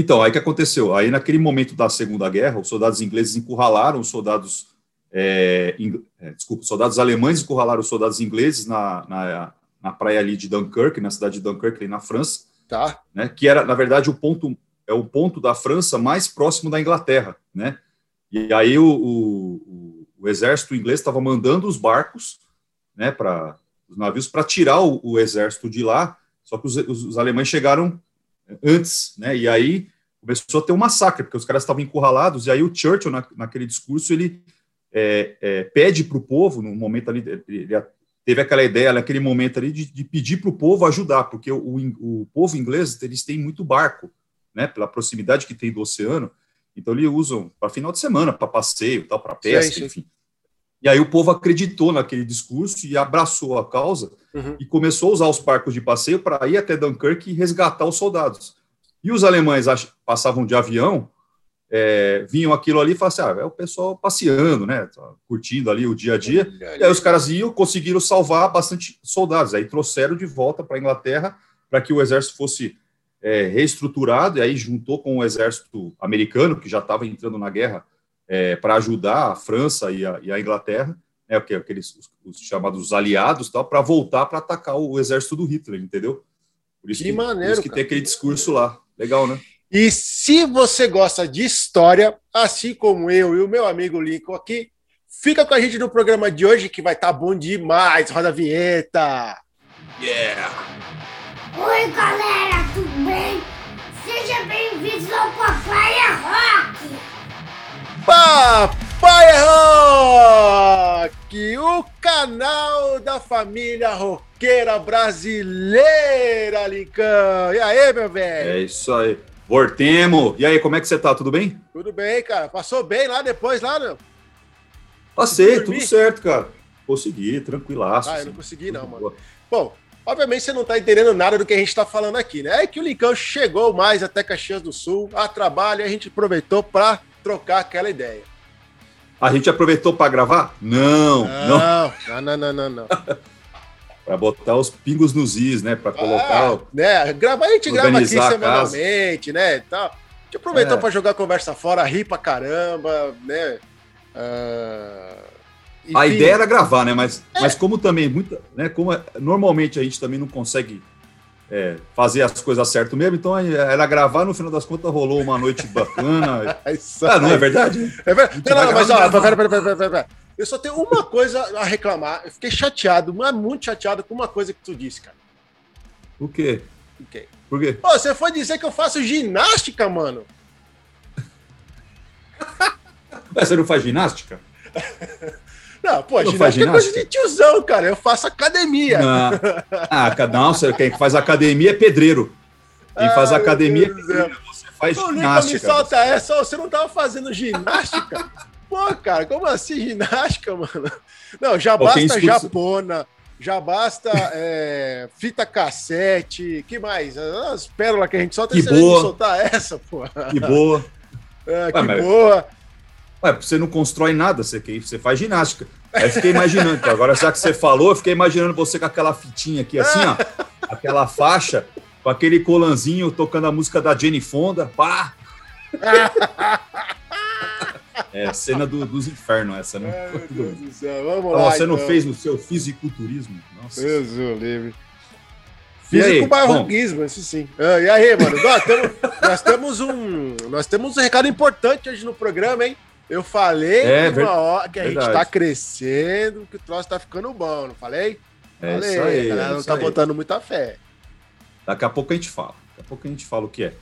Então, aí que aconteceu? Aí, naquele momento da Segunda Guerra, os soldados ingleses encurralaram os soldados. É, ing, é, desculpa, soldados alemães encurralaram os soldados ingleses na, na, na, praia ali de Dunkirk, na cidade de Dunkirk, ali na França. Tá. Né, que era, na verdade, o ponto é o ponto da França mais próximo da Inglaterra, né? E aí o, o, o exército inglês estava mandando os barcos, né, para os navios para tirar o, o, exército de lá. Só que os, os, os alemães chegaram antes, né? E aí começou a ter um massacre, porque os caras estavam encurralados, e aí o Churchill, na, naquele discurso, ele é, é, pede para o povo, no momento ali, ele teve aquela ideia naquele momento ali de, de pedir para o povo ajudar, porque o, o, o, povo inglês, eles têm muito barco, né, pela proximidade que tem do oceano, então eles usam para final de semana, para passeio, tal, para pesca, sim, sim. enfim. E aí o povo acreditou naquele discurso e abraçou a causa uhum. e começou a usar os barcos de passeio para ir até Dunkirk e resgatar os soldados. E os alemães passavam de avião, é, vinham aquilo ali e falavam assim, ah, é o pessoal passeando, né, tá curtindo ali o dia a dia. E aí os caras iam, conseguiram salvar bastante soldados. Aí trouxeram de volta para a Inglaterra para que o exército fosse é, reestruturado, e aí juntou com o exército americano, que já estava entrando na guerra, é, para ajudar a França e a, e a Inglaterra, né, aqueles os, os chamados aliados, tal, para voltar para atacar o exército do Hitler, entendeu? Por isso que, que maneiro, por isso que tem aquele discurso lá. Legal, né? E se você gosta de história, assim como eu e o meu amigo Lincoln aqui, fica com a gente no programa de hoje que vai estar tá bom demais. Roda a vinheta. Yeah! Oi, galera, tudo bem? Seja bem-vindos ao Papai Rock! Papai Rock, o canal da família roqueira brasileira, Lincão. E aí, meu velho? É isso aí. Vortemo. E aí, como é que você tá? Tudo bem? Tudo bem, cara. Passou bem lá depois, lá, não? Passei, tudo certo, cara. Consegui, tranquilaço. Ah, eu não assim. consegui, não, mano. Bom, obviamente você não tá entendendo nada do que a gente tá falando aqui, né? É que o Lincão chegou mais até Caxias do Sul, a trabalho, e a gente aproveitou para trocar aquela ideia. A gente aproveitou para gravar? Não, não, não, não, não, não. não. para botar os pingos nos is, né? Para colocar. Ah, né? Gravar, a gente grava aqui semanalmente, né? Tal. A gente aproveitou é. para jogar conversa fora, rir pra caramba, né? Uh... A ideia era gravar, né? Mas, é. mas como também, muita, né? Como é, normalmente a gente também não consegue é, fazer as coisas certo mesmo, então era gravar, no final das contas rolou uma noite bacana. ah, não é verdade? É verdade. Não, não, mas ó, pera, pera, pera, pera, Eu só tenho uma coisa a reclamar. Eu fiquei chateado, mas muito chateado com uma coisa que tu disse, cara. O quê? O quê? Por quê? Pô, você foi dizer que eu faço ginástica, mano. Você não faz ginástica? Não, pô, não ginástica é coisa de tiozão, cara. Eu faço academia. Não. Ah, não, quem faz academia é pedreiro. Quem faz academia é pedreiro. Você faz o ginástica. me solta essa. Você não tava fazendo ginástica? pô, cara, como assim ginástica, mano? Não, já basta escuta... japona, já basta é, fita cassete, que mais? As pérolas que a gente solta, que boa. soltar essa, pô. Que boa. É, que Ué, boa. Ué, você não constrói nada, você, você faz ginástica. Aí eu fiquei imaginando, então, agora já que você falou, eu fiquei imaginando você com aquela fitinha aqui, assim, ó, aquela faixa, com aquele colanzinho tocando a música da Jenny Fonda, pá! É, cena do, dos infernos essa, né? Ai, meu Deus do céu, vamos lá. Você então. não fez o seu fisiculturismo? Nossa. Deus livre. Físico barroquismo, isso sim. Ah, e aí, mano? nós, temos, nós, temos um, nós temos um recado importante hoje no programa, hein? Eu falei é, uma hora que a verdade. gente tá crescendo, que o troço tá ficando bom, não falei? É falei, isso aí, a galera é não tá aí. botando muita fé. Daqui a pouco a gente fala. Daqui a pouco a gente fala o que é.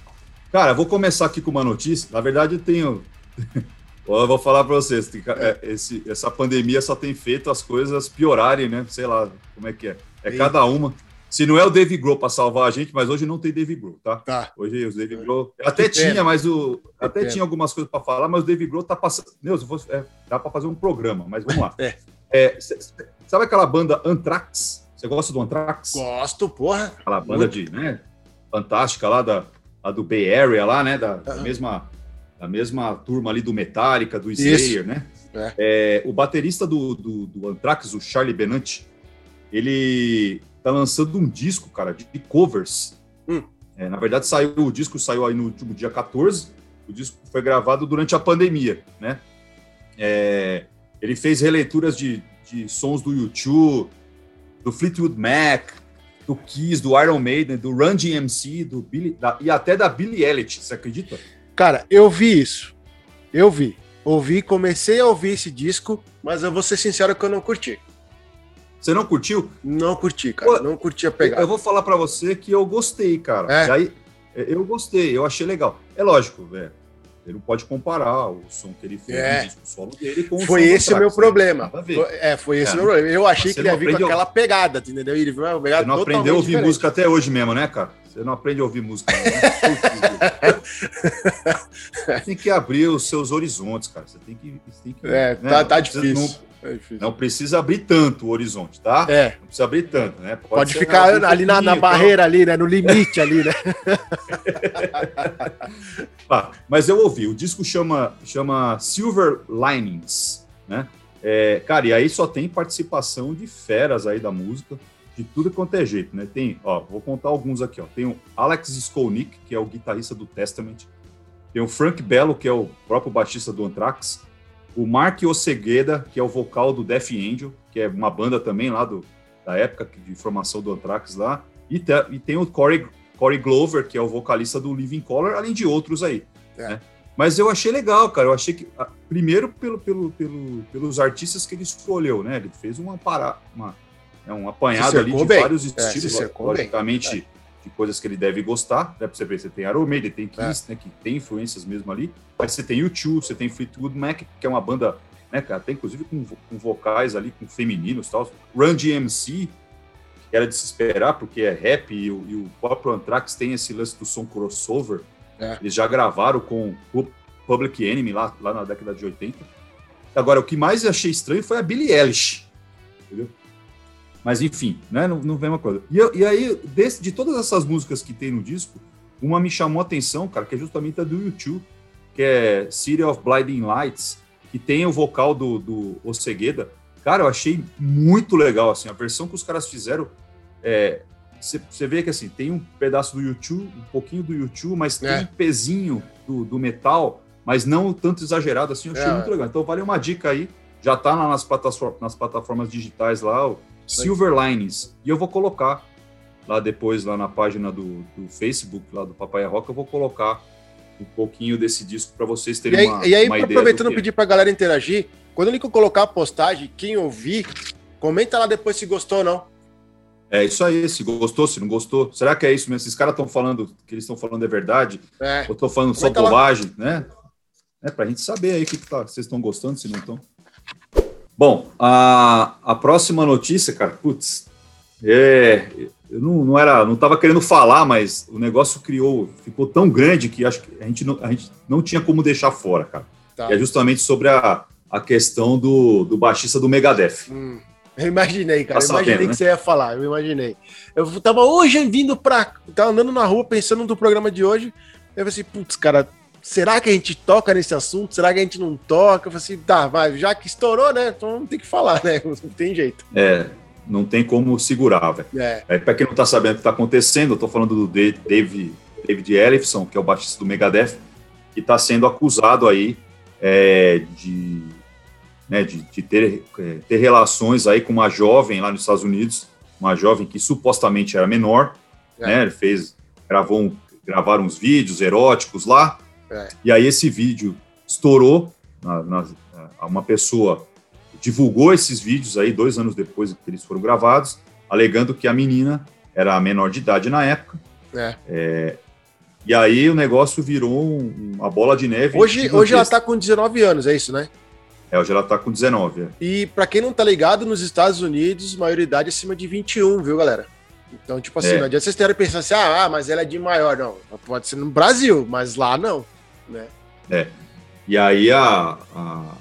Cara, vou começar aqui com uma notícia. Na verdade, eu tenho. eu vou falar para vocês. É, esse, essa pandemia só tem feito as coisas piorarem, né? Sei lá como é que é. É cada uma. Se não é o Dave Grohl para salvar a gente, mas hoje não tem Dave Grohl, tá? tá. Hoje o Dave Grohl até tinha, mas o que até pena. tinha algumas coisas para falar, mas o Dave Grohl tá passando. Deus, fosse, é, dá para fazer um programa, mas vamos lá. É. É, sabe aquela banda Anthrax? Você gosta do Anthrax? Gosto, porra. Aquela banda Muito. de, né? Fantástica lá da, do Bay Area lá, né? Da, da mesma da mesma turma ali do Metallica, do Slayer, né? É. É, o baterista do, do, do Anthrax, o Charlie Benante, ele tá lançando um disco, cara, de covers. Hum. É, na verdade, saiu o disco saiu aí no último dia 14. O disco foi gravado durante a pandemia, né? É, ele fez releituras de, de sons do YouTube, do Fleetwood Mac, do Kiss, do Iron Maiden, do Run DMC, do Billy, da, e até da Billie Elliot, você acredita? Cara, eu vi isso. Eu vi. Ouvi, comecei a ouvir esse disco, mas eu vou ser sincero que eu não curti. Você não curtiu? Não curti, cara. Pô, não curti a pegada. Eu vou falar para você que eu gostei, cara. É. aí, eu gostei, eu achei legal. É lógico, velho. Ele não pode comparar o som que ele fez é. disco solo dele com o Foi esse o meu problema. É, foi esse o é. meu problema. Eu achei que ele ia vir com aquela pegada, entendeu? Ele uma pegada Você não aprendeu a ouvir diferente. música até hoje mesmo, né, cara? Você não aprende a ouvir música. Né? Você tem que abrir os seus horizontes, cara. Você tem que. Tem que é, né? tá, tá difícil. Não, é não precisa abrir tanto o horizonte, tá? É. Não precisa abrir tanto, né? Pode, Pode ficar ali na, na barreira, ali, né? No limite ali, né? ah, mas eu ouvi, o disco chama, chama Silver Linings, né? É, cara, e aí só tem participação de feras aí da música, de tudo quanto é jeito, né? Tem, ó, vou contar alguns aqui, ó. Tem o Alex Skolnick, que é o guitarrista do Testament. Tem o Frank Bello, que é o próprio baixista do Anthrax o Mark Osegueda, que é o vocal do Death Angel, que é uma banda também lá do, da época de formação do Anthrax lá, e, te, e tem o Corey, Corey Glover, que é o vocalista do Living Color, além de outros aí. É. Né? Mas eu achei legal, cara. Eu achei que, primeiro, pelo, pelo, pelo, pelos artistas que ele escolheu, né? Ele fez uma parada, uma, é, um apanhado ali de bem. vários é, estilos, é, logicamente, bem de coisas que ele deve gostar, né? Pra você ver, você tem Iron Maiden, tem Kiss, é. né? Que tem influências mesmo ali. Mas você tem U2, você tem Fleetwood Mac, que é uma banda, né, cara, até inclusive com, com vocais ali, com femininos e tal. Run DMC, que era de se esperar, porque é rap, e o, e o próprio Anthrax tem esse lance do som crossover. É. Eles já gravaram com o Public Enemy lá, lá na década de 80. Agora, o que mais achei estranho foi a Billie Eilish. Entendeu? Mas enfim, né? Não, não vem uma coisa. E, e aí, desse, de todas essas músicas que tem no disco, uma me chamou a atenção, cara, que é justamente a do YouTube, que é City of Blinding Lights, que tem o vocal do, do Osegueda. Cara, eu achei muito legal, assim, a versão que os caras fizeram. Você é, vê que assim, tem um pedaço do YouTube, um pouquinho do YouTube, mas é. tem um pezinho do, do metal, mas não tanto exagerado assim, eu achei é. muito legal. Então vale uma dica aí, já tá lá nas plataformas, nas plataformas digitais lá, Silver Linings. E eu vou colocar lá depois, lá na página do, do Facebook, lá do Papai Rock, eu vou colocar um pouquinho desse disco para vocês terem e aí, uma, e aí, uma ideia. Aproveitando pedir para a galera interagir, quando ele colocar a postagem, quem ouvir, comenta lá depois se gostou ou não. É isso aí, se gostou, se não gostou. Será que é isso mesmo? Esses caras estão falando que eles estão falando é verdade? É. Ou estou falando comenta só bobagem, lá. né? É para a gente saber aí o que, que tá, vocês estão gostando, se não estão. Bom, a, a próxima notícia, cara, putz, é, eu não, não era, não estava querendo falar, mas o negócio criou, ficou tão grande que acho que a gente não, a gente não tinha como deixar fora, cara. Tá. é justamente sobre a, a questão do, do baixista do Megadeth. Hum, eu imaginei, cara. Tá eu imaginei sabendo, que né? você ia falar, eu imaginei. Eu tava hoje vindo pra. Tava andando na rua pensando no programa de hoje. Eu falei assim, putz, cara, será que a gente toca nesse assunto? Será que a gente não toca? Eu falei assim, tá, vai, já que estourou, né? Então tem que falar, né? Não tem jeito. É, não tem como segurar, velho. É. é para quem não tá sabendo o que tá acontecendo, eu tô falando do David, David Ellefson, que é o baixista do Megadeth, que tá sendo acusado aí é, de, né, de, de ter, é, ter relações aí com uma jovem lá nos Estados Unidos, uma jovem que supostamente era menor, é. né? Ele fez, gravou um, gravaram uns vídeos eróticos lá, é. E aí esse vídeo estourou, na, na, uma pessoa divulgou esses vídeos aí dois anos depois que eles foram gravados, alegando que a menina era menor de idade na época. É. É, e aí o negócio virou uma bola de neve. Hoje, hoje ela está com 19 anos, é isso, né? É, hoje ela está com 19. É. E para quem não tá ligado, nos Estados Unidos, maioridade é acima de 21, viu, galera? Então, tipo assim, é. não adianta vocês terem pensando assim, ah, ah, mas ela é de maior. Não, pode ser no Brasil, mas lá não né? É. E aí, a, a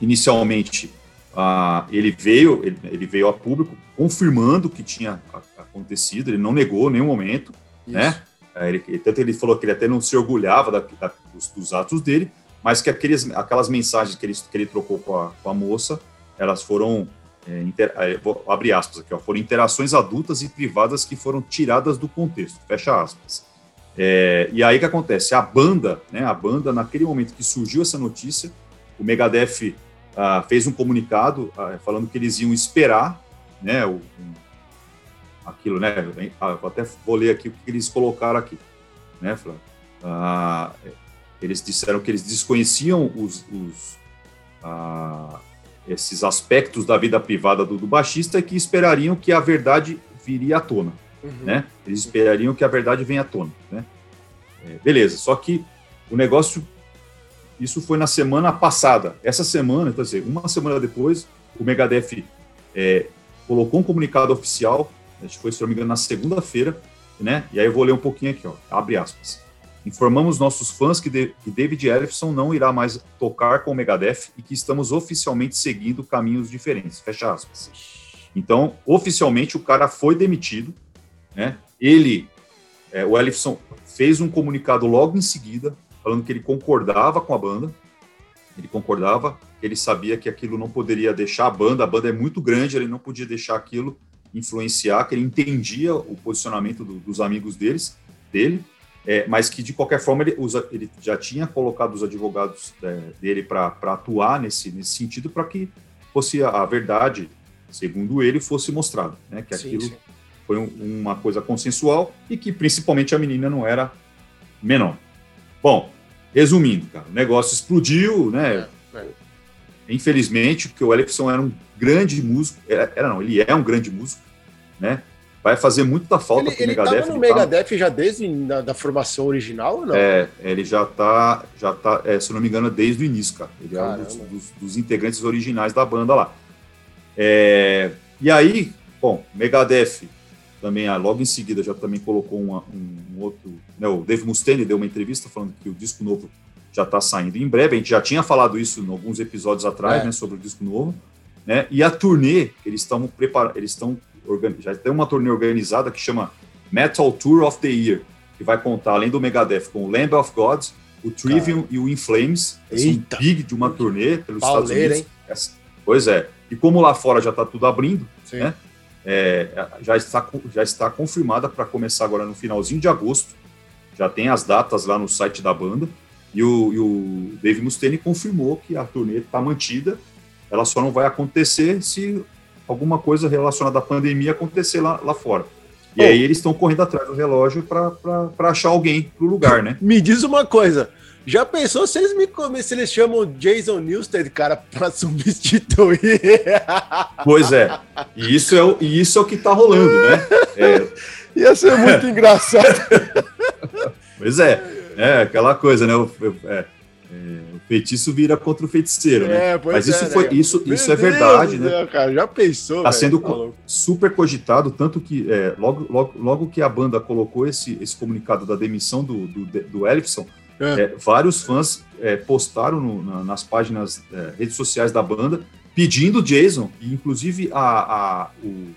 inicialmente, a, ele veio ele, ele, veio a público confirmando que tinha acontecido, ele não negou em nenhum momento, Isso. né? Ele, tanto ele falou que ele até não se orgulhava da, da, dos, dos, atos dele, mas que aqueles, aquelas mensagens que ele, que ele trocou com a, com a moça, elas foram é, inter, é, vou abrir aspas aqui, ó, foram interações adultas e privadas que foram tiradas do contexto, fecha aspas. É, e aí o que acontece? A banda, né, a banda, naquele momento que surgiu essa notícia, o Megadeth ah, fez um comunicado ah, falando que eles iam esperar, né, o, aquilo, né, ah, até vou ler aqui o que eles colocaram aqui, né, ah, eles disseram que eles desconheciam os, os esses aspectos da vida privada do, do baixista e que esperariam que a verdade viria à tona, uhum. né? Eles esperariam que a verdade venha à tona, né? É, beleza, só que o negócio, isso foi na semana passada. Essa semana, então, assim, uma semana depois, o Megadeth é, colocou um comunicado oficial, acho que foi, se não me engano, na segunda-feira, né? E aí eu vou ler um pouquinho aqui, ó, abre aspas. Informamos nossos fãs que, de, que David Ellefson não irá mais tocar com o Megadeth e que estamos oficialmente seguindo caminhos diferentes. Fecha aspas. Então, oficialmente, o cara foi demitido, né? Ele, é, o Ellefson, fez um comunicado logo em seguida, falando que ele concordava com a banda, ele concordava, ele sabia que aquilo não poderia deixar a banda, a banda é muito grande, ele não podia deixar aquilo influenciar, que ele entendia o posicionamento do, dos amigos deles, dele, é, mas que de qualquer forma ele, usa, ele já tinha colocado os advogados é, dele para atuar nesse, nesse sentido para que fosse a, a, verdade, segundo ele, fosse mostrada, né? Que sim, aquilo sim. Foi um, uma coisa consensual e que principalmente a menina não era menor. Bom, resumindo, cara, o negócio explodiu, né? É, é. Infelizmente, porque o Ellison era um grande músico, era, era não, ele é um grande músico, né? vai fazer muita falta ele, pro Megadeth. Ele no Megadeth tá... já desde da, da, formação original ou não? É, ele já tá, já tá, é, se não me engano, desde o início, cara. Ele Caramba. é um dos, dos, dos, integrantes originais da banda lá. É, e aí, bom, Megadeth também, ah, logo em seguida, já também colocou uma, um, um, outro... Né, o Dave Mustaine deu uma entrevista falando que o disco novo já está saindo em breve. A gente já tinha falado isso em alguns episódios atrás, é. né, sobre o disco novo. Né? E a turnê, eles estão preparando, eles estão já tem uma turnê organizada que chama Metal Tour of the Year, que vai contar, além do Megadeth, com o Lamb of God, o Trivium Cara. e o In Flames. Esse big de uma turnê pelos Pauleira, Estados Unidos. Hein? Pois é. E como lá fora já está tudo abrindo, Sim. né? É, já, está, já está confirmada para começar agora no finalzinho de agosto. Já tem as datas lá no site da banda. E o, e o Dave Mustaine confirmou que a turnê está mantida. Ela só não vai acontecer se alguma coisa relacionada à pandemia acontecer lá, lá fora. E oh. aí eles estão correndo atrás do relógio para achar alguém pro lugar, né? Me diz uma coisa. Já pensou se eles me se eles chamam Jason Newsted, cara, para substituir? Pois é. E isso é o, e isso é o que tá rolando, né? É... Ia ser muito engraçado. pois é. É aquela coisa, né? É, é, o feitiço vira contra o feiticeiro, né? É, Mas isso é, foi né? isso, isso é verdade, Deus né? cara, já pensou? Está sendo tá super cogitado, tanto que é, logo, logo, logo que a banda colocou esse, esse comunicado da demissão do, do, do Elfson, é. é vários fãs é, postaram no, na, nas páginas, redes sociais da banda pedindo Jason, e inclusive a, a o,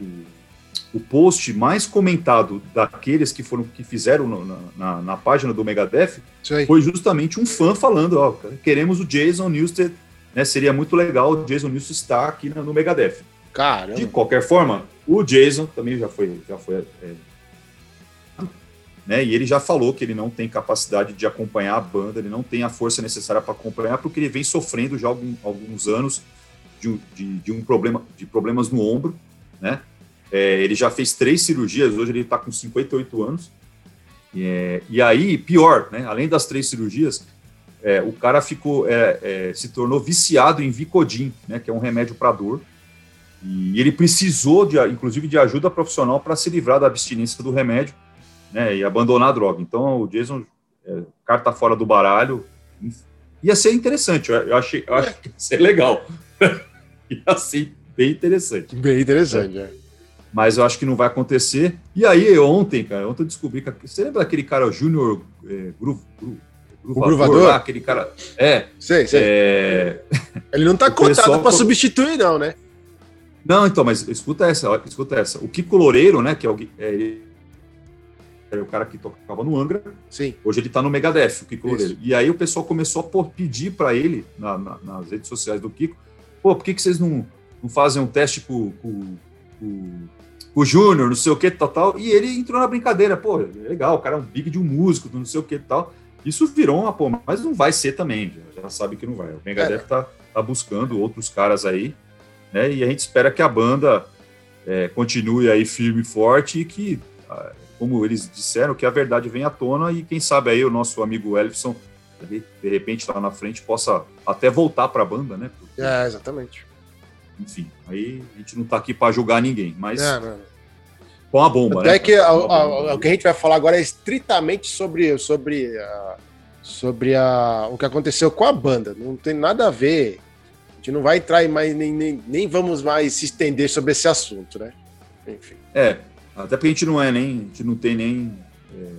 o o post mais comentado daqueles que foram que fizeram no, na, na, página do Megadeth foi justamente um fã falando, ó, queremos o Jason Newsted, né? Seria muito legal o Jason Newsted estar aqui no, no Megadeth. Caramba. De qualquer forma, o Jason também já foi, já foi, é, né? E ele já falou que ele não tem capacidade de acompanhar a banda, ele não tem a força necessária para acompanhar, porque ele vem sofrendo já algum, alguns anos de, de, de um problema, de problemas no ombro, né? É, ele já fez três cirurgias, hoje ele está com 58 anos. É, e aí, pior, né? Além das três cirurgias, é, o cara ficou, é, é, se tornou viciado em Vicodin, né? Que é um remédio para dor. E ele precisou, de, inclusive, de ajuda profissional para se livrar da abstinência do remédio, né? E abandonar a droga. Então, o Jason, é, tá fora do baralho. Ia ser interessante, eu, achei, eu acho que ia ser legal. ia ser bem interessante. Bem interessante, é mas eu acho que não vai acontecer. E aí, ontem, cara, ontem eu descobri que. Você lembra daquele cara, o Júnior é, Gru, Gru, o Gruvador? Lá, aquele cara. É. Sei, sei. É... Ele não tá cotado para substituir, não, né? Não, então, mas escuta essa, escuta essa. O Kiko Loureiro, né, que é o, é, é o cara que tocava no Angra. Sim. Hoje ele tá no Megadeth, o Kiko Isso. Loureiro. E aí o pessoal começou a pedir para ele, na, na, nas redes sociais do Kiko, pô, por que, que vocês não não fazem um teste com, com, com, com o Júnior, não sei o que, tal, tal. E ele entrou na brincadeira, pô, legal, o cara é um big de um músico, não sei o que, tal. Isso virou uma, pô, mas não vai ser também, já, já sabe que não vai. O Megadeth é. tá, tá buscando outros caras aí, né? E a gente espera que a banda é, continue aí firme e forte e que, ah, como eles disseram, que a verdade venha à tona e quem sabe aí o nosso amigo Elfson, de, repente lá na frente, possa até voltar para a banda, né? Porque, é, exatamente. Enfim, aí a gente não tá aqui para julgar ninguém, mas. É, com a bomba, Até né? que a, a, o que a gente vai falar agora é estritamente sobre, sobre, a, sobre a, o que aconteceu com a banda. Não tem nada a ver. A gente não vai entrar mais, nem, nem, nem vamos mais se estender sobre esse assunto, né? Enfim. É, até porque a gente não é nem, a gente não tem nem. É,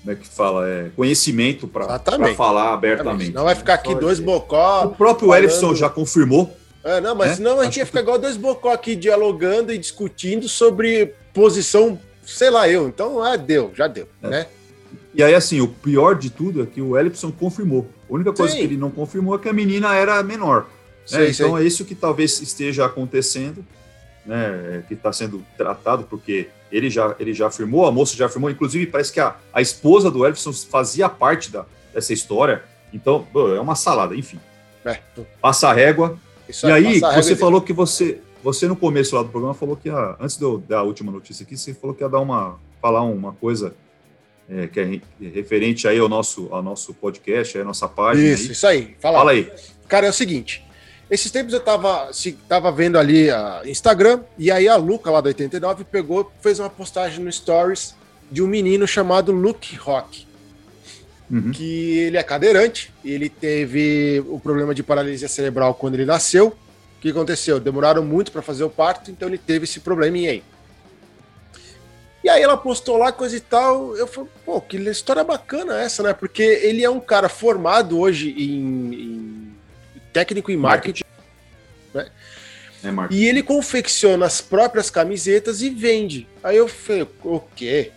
como é que fala? É, conhecimento para falar abertamente. Não vai ficar aqui dois bocó. O próprio falando... Elifson já confirmou. É, não, mas né? senão a gente Acho ia ficar que... igual dois bocó aqui dialogando e discutindo sobre posição, sei lá eu. Então, ah, deu, já deu, é. né? E aí, assim, o pior de tudo é que o Ellison confirmou. A única coisa Sim. que ele não confirmou é que a menina era menor. Né? então é isso que talvez esteja acontecendo, né? Que está sendo tratado, porque ele já, ele já afirmou, a moça já afirmou, inclusive parece que a, a esposa do Ellison fazia parte da, dessa história. Então, é uma salada, enfim. É. Passa a régua. Isso e aí, você falou que você, você no começo lá do programa falou que a, antes de eu dar a última notícia aqui, você falou que ia dar uma falar uma coisa é, que é referente aí ao nosso ao nosso podcast, a nossa página. Isso, aí. isso aí. Fala. Fala aí. Cara, é o seguinte, esses tempos eu tava, se, tava vendo ali a Instagram, e aí a Luca lá do 89 pegou, fez uma postagem no Stories de um menino chamado Luke Rock. Uhum. Que ele é cadeirante, ele teve o problema de paralisia cerebral quando ele nasceu, o que aconteceu? Demoraram muito para fazer o parto, então ele teve esse probleminha aí. E aí ela postou lá coisa e tal. Eu falei, pô, que história bacana essa, né? Porque ele é um cara formado hoje em, em técnico em marketing. marketing. Né? É marketing. E ele confecciona as próprias camisetas e vende. Aí eu falei, o quê?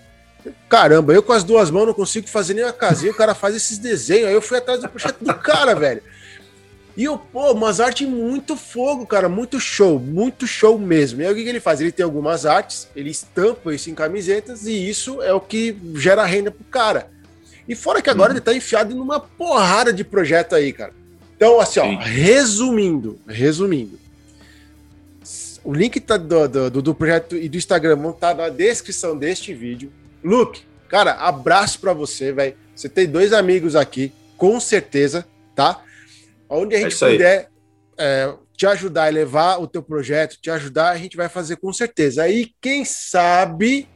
Caramba, eu com as duas mãos não consigo fazer nem uma casinha, o cara faz esses desenhos. Aí eu fui atrás do projeto do cara, velho. E eu, pô, umas artes muito fogo, cara, muito show, muito show mesmo. E aí o que, que ele faz? Ele tem algumas artes, ele estampa isso em camisetas e isso é o que gera renda pro cara. E fora que agora hum. ele tá enfiado numa porrada de projeto aí, cara. Então, assim, ó, resumindo, resumindo. O link tá do, do, do, projeto e do Instagram tá na descrição deste vídeo. Luke, cara, abraço para você, velho. Você tem dois amigos aqui, com certeza, tá? Onde a é gente é puder é, te ajudar a levar o teu projeto, te ajudar, a gente vai fazer com certeza. Aí, quem sabe,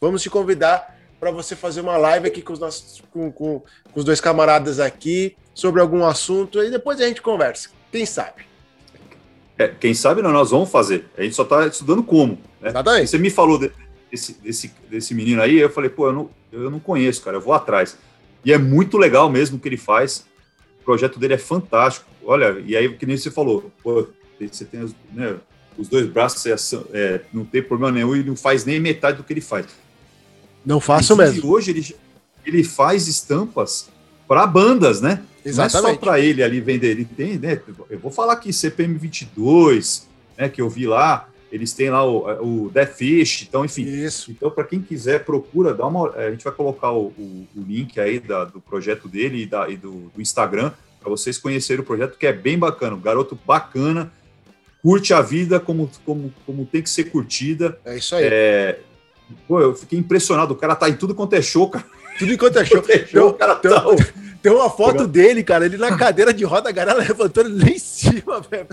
vamos te convidar para você fazer uma live aqui com os nossos, com, com, com, os dois camaradas aqui sobre algum assunto e depois a gente conversa. Quem sabe? É, quem sabe não, nós vamos fazer. A gente só está estudando como. Né? Exatamente. Você me falou de, desse, desse, desse menino aí, eu falei, pô, eu não, eu não conheço, cara, eu vou atrás. E é muito legal mesmo o que ele faz. O projeto dele é fantástico. Olha, e aí, que nem você falou, pô, você tem os, né, os dois braços, é, é, não tem problema nenhum e não faz nem metade do que ele faz. Não faço mesmo. E hoje ele, ele faz estampas para bandas, né? Exatamente. Não é só para ele ali vender, ele tem, né? Eu vou falar aqui, CPM 22, né, que eu vi lá, eles têm lá o, o Death Fish, então, enfim. Isso. Então, para quem quiser, procura, dá uma. A gente vai colocar o, o, o link aí da, do projeto dele e, da, e do, do Instagram para vocês conhecerem o projeto, que é bem bacana. Um garoto bacana, curte a vida como, como, como tem que ser curtida. É isso aí. É, pô, eu fiquei impressionado. O cara tá em tudo quanto é show, cara. Tudo enquanto é show. é show cara tá... Tem uma foto dele, cara, ele na cadeira de roda, a galera levantando ele lá em cima, velho.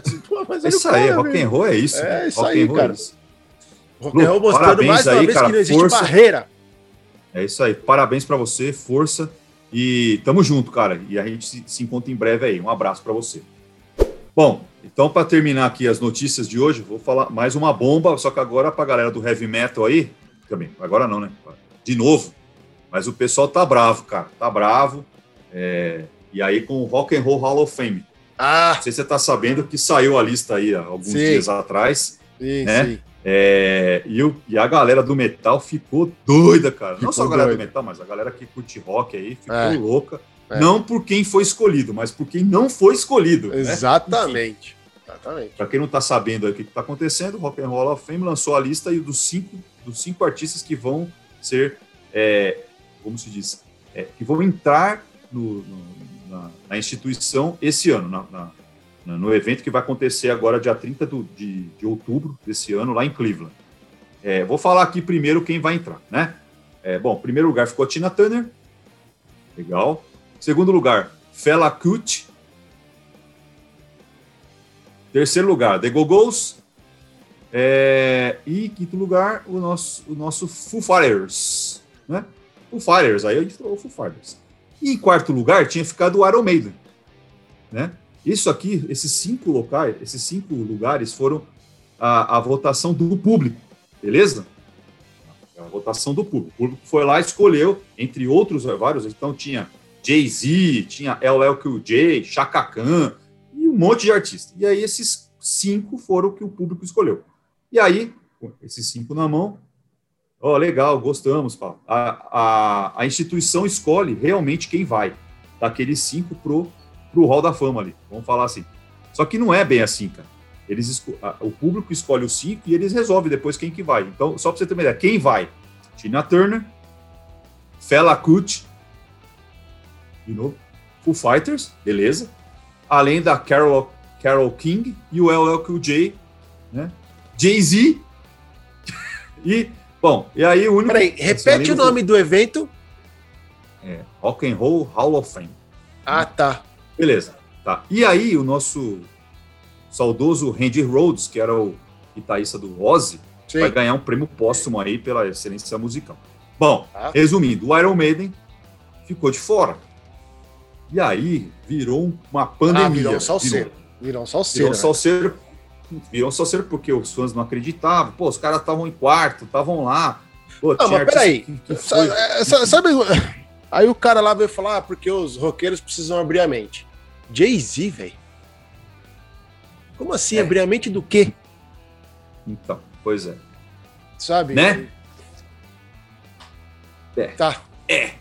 Mas isso cara, aí, rock and roll é isso. É isso aí, cara. É isso. Rock and roll mostrando mais uma aí, vez cara, que não existe força. barreira. É isso aí. Parabéns para você, força. E tamo junto, cara. E a gente se, se encontra em breve aí. Um abraço para você. Bom, então para terminar aqui as notícias de hoje, vou falar mais uma bomba, só que agora para galera do heavy metal aí, também. Agora não, né? De novo. Mas o pessoal tá bravo, cara. Tá bravo. É, e aí com o Rock and Roll Hall of Fame. Ah. Não sei se você está sabendo que saiu a lista aí há alguns sim. dias atrás. Sim, né? sim. É, e, o, e, a galera do metal ficou doida, cara. Ficou Não só a galera doida. do metal, mas a galera que curte rock aí ficou é. louca. É. Não por quem foi escolhido, mas por quem não foi escolhido. Exatamente. Né? Exatamente. Para quem não está sabendo o que está acontecendo, o Rock and Roll of Fame lançou a lista dos cinco, dos cinco artistas que vão ser, é, como se diz, é, que vão entrar no, no, na, na, instituição esse ano, na, na, no evento que vai acontecer agora, dia 30 do, de, de outubro desse ano, lá em Cleveland. É, vou falar aqui primeiro quem vai entrar, né? É, bom, primeiro lugar ficou a Tina Turner. Legal. Segundo lugar, Fela Kuti. Terceiro lugar, The Go-Go's. É, e quinto lugar, o nosso, o nosso Foo Fighters. Né? Foo Fighters, aí gente falou Foo Fighters. E em quarto lugar tinha ficado o Iron Maiden. Né? Isso aqui, esses cinco locais, esses cinco lugares foram a, a votação do público, beleza? A votação do público. O público foi lá e escolheu, entre outros vários, então tinha Jay-Z, tinha LL Cool J, Chaka Khan, e um monte de artistas. E aí esses cinco foram o que o público escolheu. E aí, esses cinco na mão, oh, legal, gostamos, Paulo. A, a, a instituição escolhe realmente quem vai, daqueles cinco pro, pro Hall da Fama ali, vamos falar assim. Só que não é bem assim, cara. Eles, o público escolhe os cinco e eles resolvem depois quem que vai. Então, só para você ter uma ideia, quem vai? Tina Turner, Fela Kuti, de novo, Foo Fighters, beleza além da Carol, Carol King e o LL Cool J, né? Jay-Z e, bom, e aí o único... Peraí, repete o nome do evento. É, Rock and Roll Hall of Fame. Ah, tá. Beleza, tá. E aí o nosso saudoso Randy Rhodes, que era o guitarrista do Ozzy, Sim. vai ganhar um prêmio póstumo aí pela excelência musical. Bom, ah. resumindo, o Iron Maiden ficou de fora. E aí virou uma pandemia. Ah, virou um salseiro. Virou um salseiro. Virou um salseiro, né? Virou um salseiro porque os fãs não acreditavam. Pô, os caras estavam em quarto, estavam lá. Pô, não, mas peraí. Que, que é, sabe, aí o cara lá veio falar, ah, porque os roqueiros precisam abrir a mente. Jay-Z, velho. Como assim? É. Abrir a mente do quê? Então, pois é. Sabe? Né? É. Tá. É.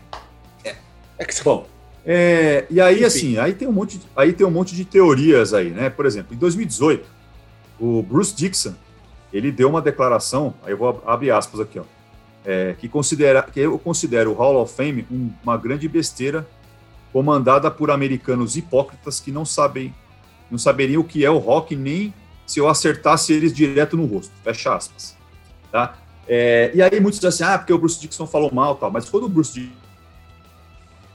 É. é que... Bom, é, e aí, Enfim. assim, aí tem, um monte aí tem um monte de teorias aí, né? Por exemplo, em 2018, o Bruce Dixon, ele deu uma declaração, aí eu vou abrir aspas aqui, ó, é, que, considera, que eu considero o Hall of Fame um, uma grande besteira comandada por americanos hipócritas que não sabem, não saberiam o que é o rock nem se eu acertasse eles direto no rosto. Fecha aspas. Tá? É, e aí muitos dizem assim, ah, porque o Bruce Dixon falou mal tal, mas quando o Bruce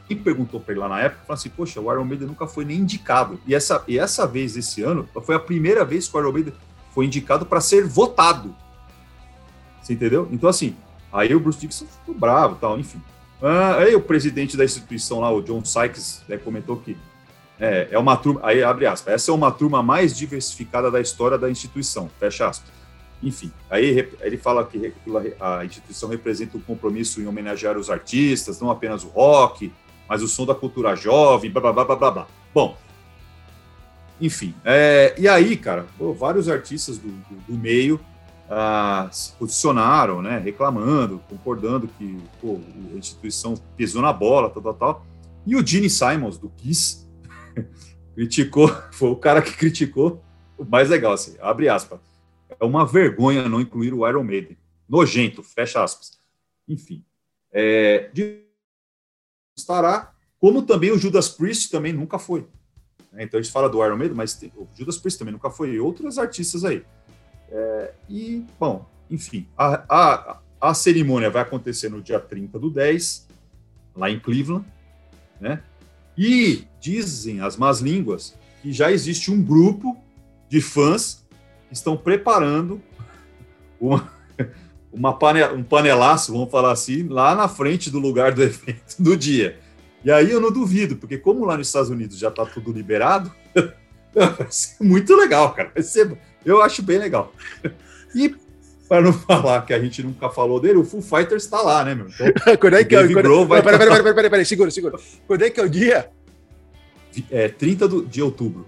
Quem perguntou para ele lá na época, falou assim, poxa, o Iron Maiden nunca foi nem indicado. E essa, e essa vez, esse ano, foi a primeira vez que o Iron Maiden foi indicado para ser votado. Você entendeu? Então, assim, aí o Bruce Dixon ficou bravo tal, enfim. Ah, aí o presidente da instituição lá, o John Sykes, né, comentou que é, é uma turma, aí abre aspas, essa é uma turma mais diversificada da história da instituição, fecha aspas. Enfim, aí ele fala que a instituição representa um compromisso em homenagear os artistas, não apenas o rock, mas o som da cultura jovem, blá, blá, blá, blá, blá. Bom, enfim. É, e aí, cara, pô, vários artistas do, do, do meio ah, se posicionaram, né, reclamando, concordando que pô, a instituição pisou na bola, tal, tal, tal. E o Gene Simons, do Kiss, criticou, foi o cara que criticou, o mais legal, assim, abre aspas, é uma vergonha não incluir o Iron Maiden. Nojento, fecha aspas. Enfim. É, de estará, como também o Judas Priest também nunca foi. Né? Então a gente fala do Iron Maiden, mas o Judas Priest também nunca foi, e outros artistas aí. É, e, bom, enfim, a, a, a cerimônia vai acontecer no dia 30 do 10, lá em Cleveland, né? E dizem as más línguas que já existe um grupo de fãs que estão preparando uma, uma pane, um panelaço, vamos falar assim, lá na frente do lugar do evento do dia. E aí eu não duvido, porque como lá nos Estados Unidos já está tudo liberado, vai ser muito legal, cara. Vai ser, eu acho bem legal. E para não falar que a gente nunca falou dele, o Full Fighters está lá, né, meu? Então, quando é que é, quando... vai... Peraí, peraí, peraí, peraí, peraí, segura, segura. Quando é que é o dia? É 30 do, de outubro.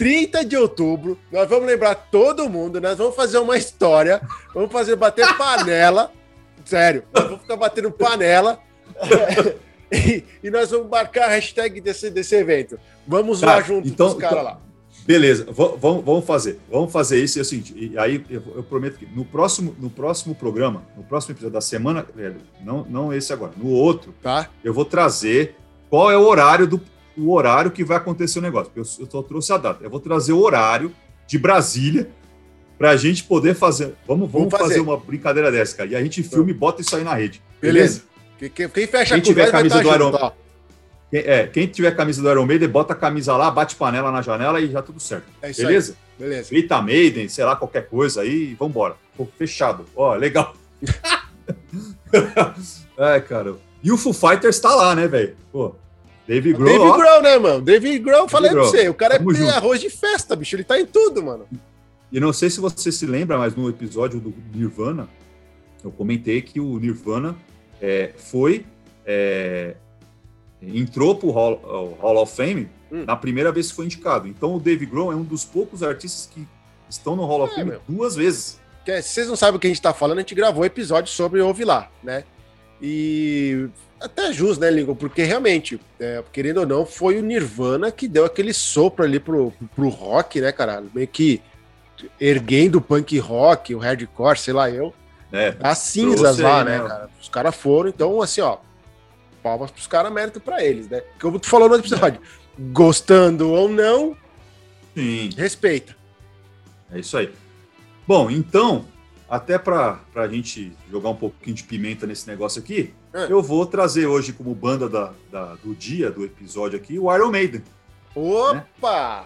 30 de outubro, nós vamos lembrar todo mundo, nós vamos fazer uma história, vamos fazer bater panela, sério, nós vamos ficar batendo panela e, e, nós vamos marcar a hashtag desse, desse evento. Vamos tá, lá junto então, com os caras então, lá. Beleza, vamos, vamos fazer. Vamos fazer isso. O seguinte, e aí eu, eu, prometo que no próximo, no próximo programa, no próximo episódio da semana, velho, não, não esse agora, no outro, tá. eu vou trazer qual é o horário do o horário que vai acontecer o negócio. Eu, eu só trouxe a data. Eu vou trazer o horário de Brasília para a gente poder fazer. Vamos, vamos, vamos fazer. fazer. uma brincadeira dessa, cara. E a gente filme e bota isso aí na rede. Beleza? beleza? Quem, quem, fecha quem tiver camisa do Iron quem, é, quem tiver camisa do Iron Maiden, bota a camisa lá, bate panela na janela e já tudo certo. É isso beleza? Aí. Beleza. Grita Maiden, sei lá, qualquer coisa aí, vambora. Pô, fechado. Ó, legal. é, cara. E o Foo Fighters tá lá, né, velho? Pô, Dave Grohl. Dave Grohl, né, mano? Dave Grohl, falei Grohl. pra você, o cara Tamo é junto. arroz de festa, bicho. Ele tá em tudo, mano. E não sei se você se lembra, mas no episódio do Nirvana, eu comentei que o Nirvana é, foi. É, entrou pro Hall, Hall of Fame hum. na primeira vez que foi indicado. Então o Dave Grohl é um dos poucos artistas que estão no Hall of é, Fame meu. duas vezes. se vocês não sabem o que a gente tá falando, a gente gravou um episódio sobre Ouve Lá, né? E até justo, né, Lincoln? Porque realmente, é, querendo ou não, foi o Nirvana que deu aquele sopro ali pro, pro rock, né, cara? Meio que erguendo o punk rock, o hardcore, sei lá eu. É, as cinzas lá, né, né, cara? Os caras foram, então, assim, ó, palmas pros caras, mérito pra eles, né? Como tu falou no episódio, gostando ou não, Sim. respeita. É isso aí. Bom, então, até para a gente jogar um pouquinho de pimenta nesse negócio aqui, é. eu vou trazer hoje como banda da, da, do dia, do episódio aqui, o Iron Maiden. Opa! Né?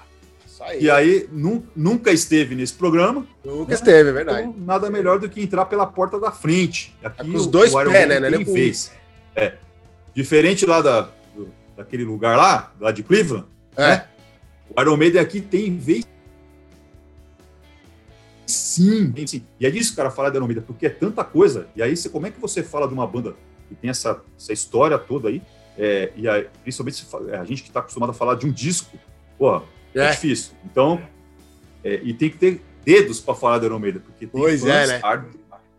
Aí. E aí nu, nunca esteve nesse programa. Nunca né? esteve, é verdade. Então, nada melhor do que entrar pela porta da frente. Aqui, é os dois o pés, né? Ele fez. É. Diferente lá da, do, daquele lugar lá, lá de Cleveland, é. né? O Iron Maiden aqui tem vez Sim, sim. E é disso que o cara fala da Iron porque é tanta coisa. E aí, você, como é que você fala de uma banda que tem essa, essa história toda aí? É, e aí, principalmente é, a gente que está acostumado a falar de um disco, pô, é, é difícil. Então, é, e tem que ter dedos para falar da Iron porque tem pois é, né? Hard,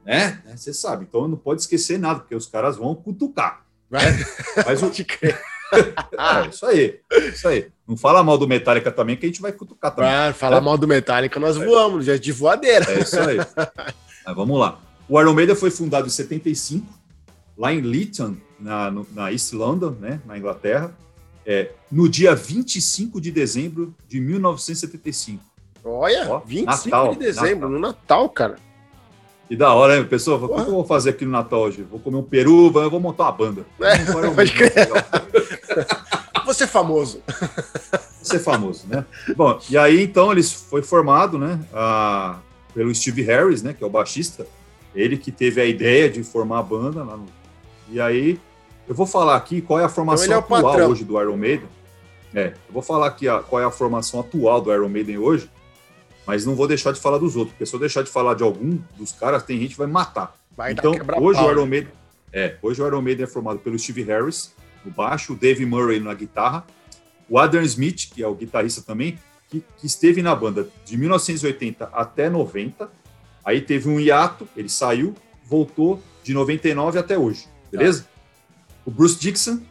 né? Você sabe. Então, não pode esquecer nada, porque os caras vão cutucar. Vai. Mas o... é, isso aí, isso aí. Não fala mal do Metallica também, que a gente vai cutucar também. Ah, falar é. mal do Metallica, nós voamos, já de voadeira. É isso aí. Mas vamos lá. O Iron Maiden foi fundado em 75, lá em Leeton, na, na East London, né, na Inglaterra, é, no dia 25 de dezembro de 1975. Olha, Ó, 25 Natal, de dezembro, Natal. no Natal, cara. E da hora, hein, pessoal? O que eu vou fazer aqui no Natal hoje? Vou comer um peru, vou montar uma banda. É, pode crer. Você famoso. Você famoso, né? Bom, e aí então ele foi formado, né, a, pelo Steve Harris, né, que é o baixista. Ele que teve a ideia de formar a banda. No, e aí eu vou falar aqui qual é a formação então é atual patrão. hoje do Iron Maiden. É, eu vou falar aqui a, qual é a formação atual do Iron Maiden hoje mas não vou deixar de falar dos outros, porque se eu deixar de falar de algum dos caras, tem gente que vai matar. Vai então, hoje o, Iron Maiden, é, hoje o Iron Maiden é formado pelo Steve Harris no baixo, o Dave Murray na guitarra, o Adam Smith, que é o guitarrista também, que, que esteve na banda de 1980 até 90, aí teve um hiato, ele saiu, voltou de 99 até hoje, beleza? Tá. O Bruce Dixon,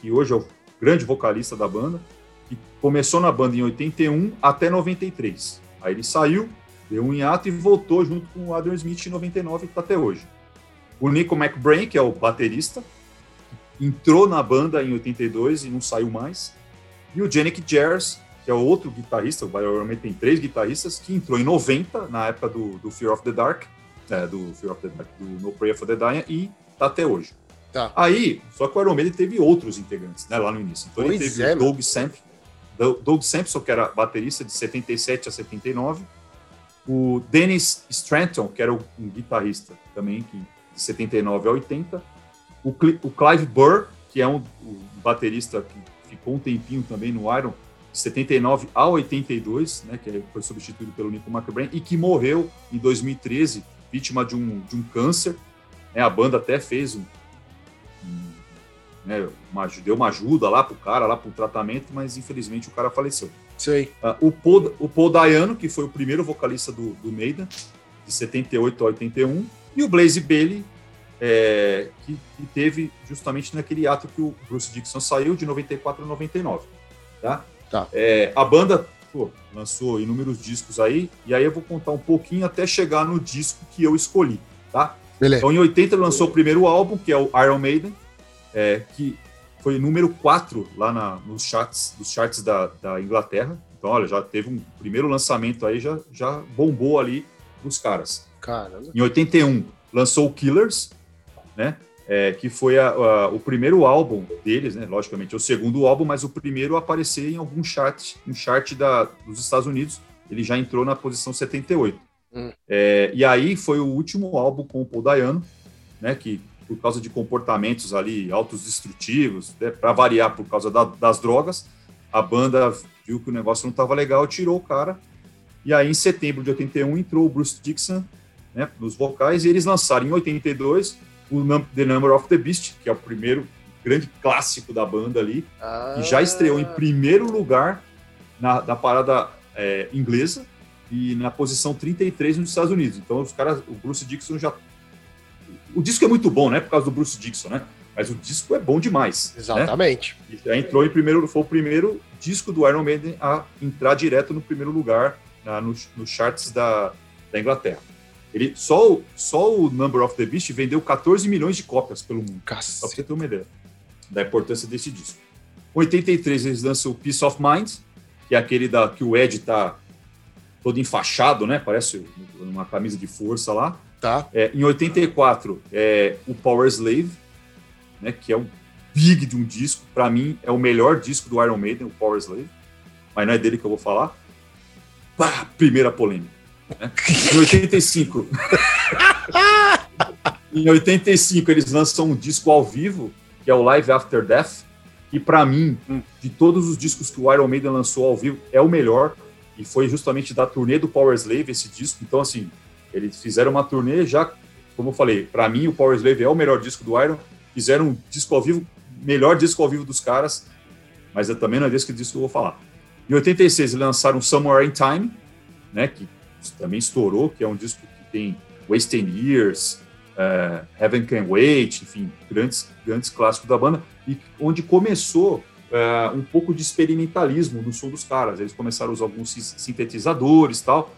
que hoje é o grande vocalista da banda, que começou na banda em 81 até 93. Aí ele saiu, deu um hiato e voltou junto com o Adam Smith em 99 tá até hoje. O Nico McBrain, que é o baterista, entrou na banda em 82 e não saiu mais. E o Janik Jers, que é outro guitarrista, o Biorama tem três guitarristas, que entrou em 90, na época do, do Fear of the Dark, é, do Fear of the Dark, do No Prayer for the Dying, e tá até hoje. Tá. Aí, só que o Iron Maiden teve outros integrantes, né, lá no início. Então pois ele teve é, o Doug Sampson, Doug Sampson, que era baterista de 77 a 79, o Dennis Stranton, que era um guitarrista também, que, de 79 a 80, o, o Clive Burr, que é um, um, baterista que ficou um tempinho também no Iron, de 79 a 82, né, que foi substituído pelo Nico McBrain, e que morreu em 2013, vítima de um, de um câncer. Né, a banda até fez um, né, uma, deu uma ajuda lá pro cara, lá pro tratamento, mas infelizmente o cara faleceu. Sei. Uh, o, Paul, o Paul Dayano, que foi o primeiro vocalista do, do Maiden, de 78 a 81, e o Blaze Bailey, é, que, que, teve justamente naquele ato que o Bruce Dixon saiu, de 94 a 99. Tá? Tá. É, a banda pô, lançou inúmeros discos aí, e aí eu vou contar um pouquinho até chegar no disco que eu escolhi, tá? Beleza. Então, em 80 ele lançou o primeiro álbum, que é o Iron Maiden, é, que foi número 4 lá na, nos charts, dos charts da, da Inglaterra. Então, olha, já teve um primeiro lançamento aí, já, já bombou ali os caras. Caramba. Em 81, lançou o Killers, né? É, que foi a, a, o primeiro álbum deles, né? Logicamente, é o segundo álbum, mas o primeiro a aparecer em algum chart, um chart da, dos Estados Unidos. Ele já entrou na posição 78. Hum. É, e aí foi o último álbum com o Paul Dayano, né? Que por causa de comportamentos ali autodestrutivos, né, para variar por causa da, das drogas, a banda viu que o negócio não estava legal, tirou o cara. E aí, em setembro de 81, entrou o Bruce Dixon né, nos vocais, e eles lançaram em 82 o The Number of the Beast, que é o primeiro grande clássico da banda ali, ah. que já estreou em primeiro lugar na, na parada é, inglesa e na posição 33 nos Estados Unidos. Então, os caras, o Bruce Dixon já. O disco é muito bom, né? Por causa do Bruce Dixon, né? Mas o disco é bom demais. Né? Exatamente. Né? E já entrou em primeiro, foi o primeiro disco do Iron Maiden a entrar direto no primeiro lugar na, nos, nos charts da, da Inglaterra. Ele, só, só o Number of the Beast vendeu 14 milhões de cópias pelo mundo. Cacete. Só pra você ter uma ideia da importância desse disco. Em 83, eles lançam o Peace of Mind, que é aquele da, que o Ed tá todo enfaixado, né? Parece uma camisa de força lá. Tá. É, em 84, é o Power Slave, né? Que é um big de um disco. Para mim, é o melhor disco do Iron Maiden, o Power Slave. Mas não é dele que eu vou falar. Pá, primeira polêmica. Né? Em 85. em 85, eles lançam um disco ao vivo, que é o Live After Death, que para mim, de todos os discos que o Iron Maiden lançou ao vivo, é o melhor. E foi justamente da turnê do Power Slave esse disco. Então, assim, eles fizeram uma turnê já, como eu falei, para mim o Power Slave é o melhor disco do Iron. Fizeram um disco ao vivo, melhor disco ao vivo dos caras, mas eu também não é desse disco que eu vou falar. Em 86, eles lançaram Somewhere in Time, né, que também estourou, que é um disco que tem Wasting Years, uh, Heaven Can Wait, enfim, grandes, grandes clássicos da banda, e onde começou uh, um pouco de experimentalismo no som dos caras. Eles começaram a usar alguns sintetizadores e tal.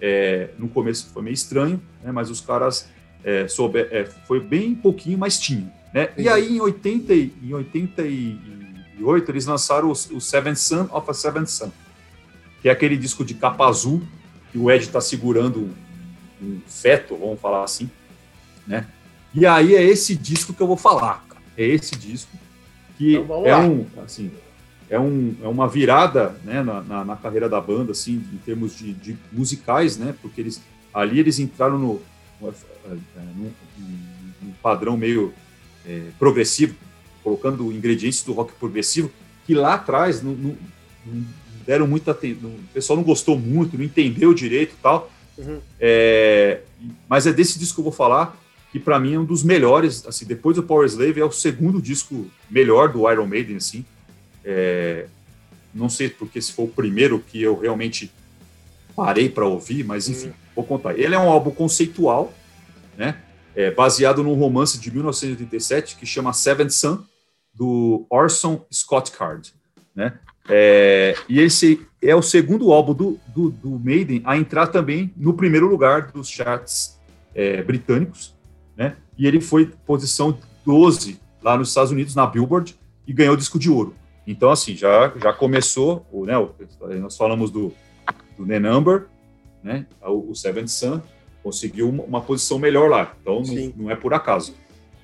É, no começo foi meio estranho, né, mas os caras é, soube, é, foi bem pouquinho, mas tinha. Né? E aí, em, 80, em 88, eles lançaram o, o Seventh Son of a Seventh Son, que é aquele disco de capa azul que o Ed está segurando um, feto, vamos falar assim, né? E aí é esse disco que eu vou falar, cara. É esse disco que então, é um, assim, é, um, é uma virada, né, na, na, na carreira da banda, assim, em termos de, de, musicais, né? Porque eles ali eles entraram no, no, no, no padrão meio é, progressivo, colocando ingredientes do rock progressivo, que lá atrás não, não, deram muita atenção. O pessoal não gostou muito, não entendeu direito e tal. Uhum. É, mas é desse disco que eu vou falar, que para mim é um dos melhores. Assim, depois do Power Slave, é o segundo disco melhor do Iron Maiden, assim. É, não sei porque se foi o primeiro que eu realmente parei para ouvir, mas enfim, uhum. vou contar. Ele é um álbum conceitual, né? É, baseado num romance de 1987 que chama Seventh Son, do Orson Scott Card. Né? É, e esse é o segundo álbum do, do, do, Maiden a entrar também no primeiro lugar dos charts é, britânicos, né? E ele foi posição 12 lá nos Estados Unidos, na Billboard, e ganhou o disco de ouro. Então, assim, já, já começou, o, né, nós falamos do, do The Number, né? O, o Seventh Sun conseguiu uma, uma, posição melhor lá. Então, não, não, é por acaso.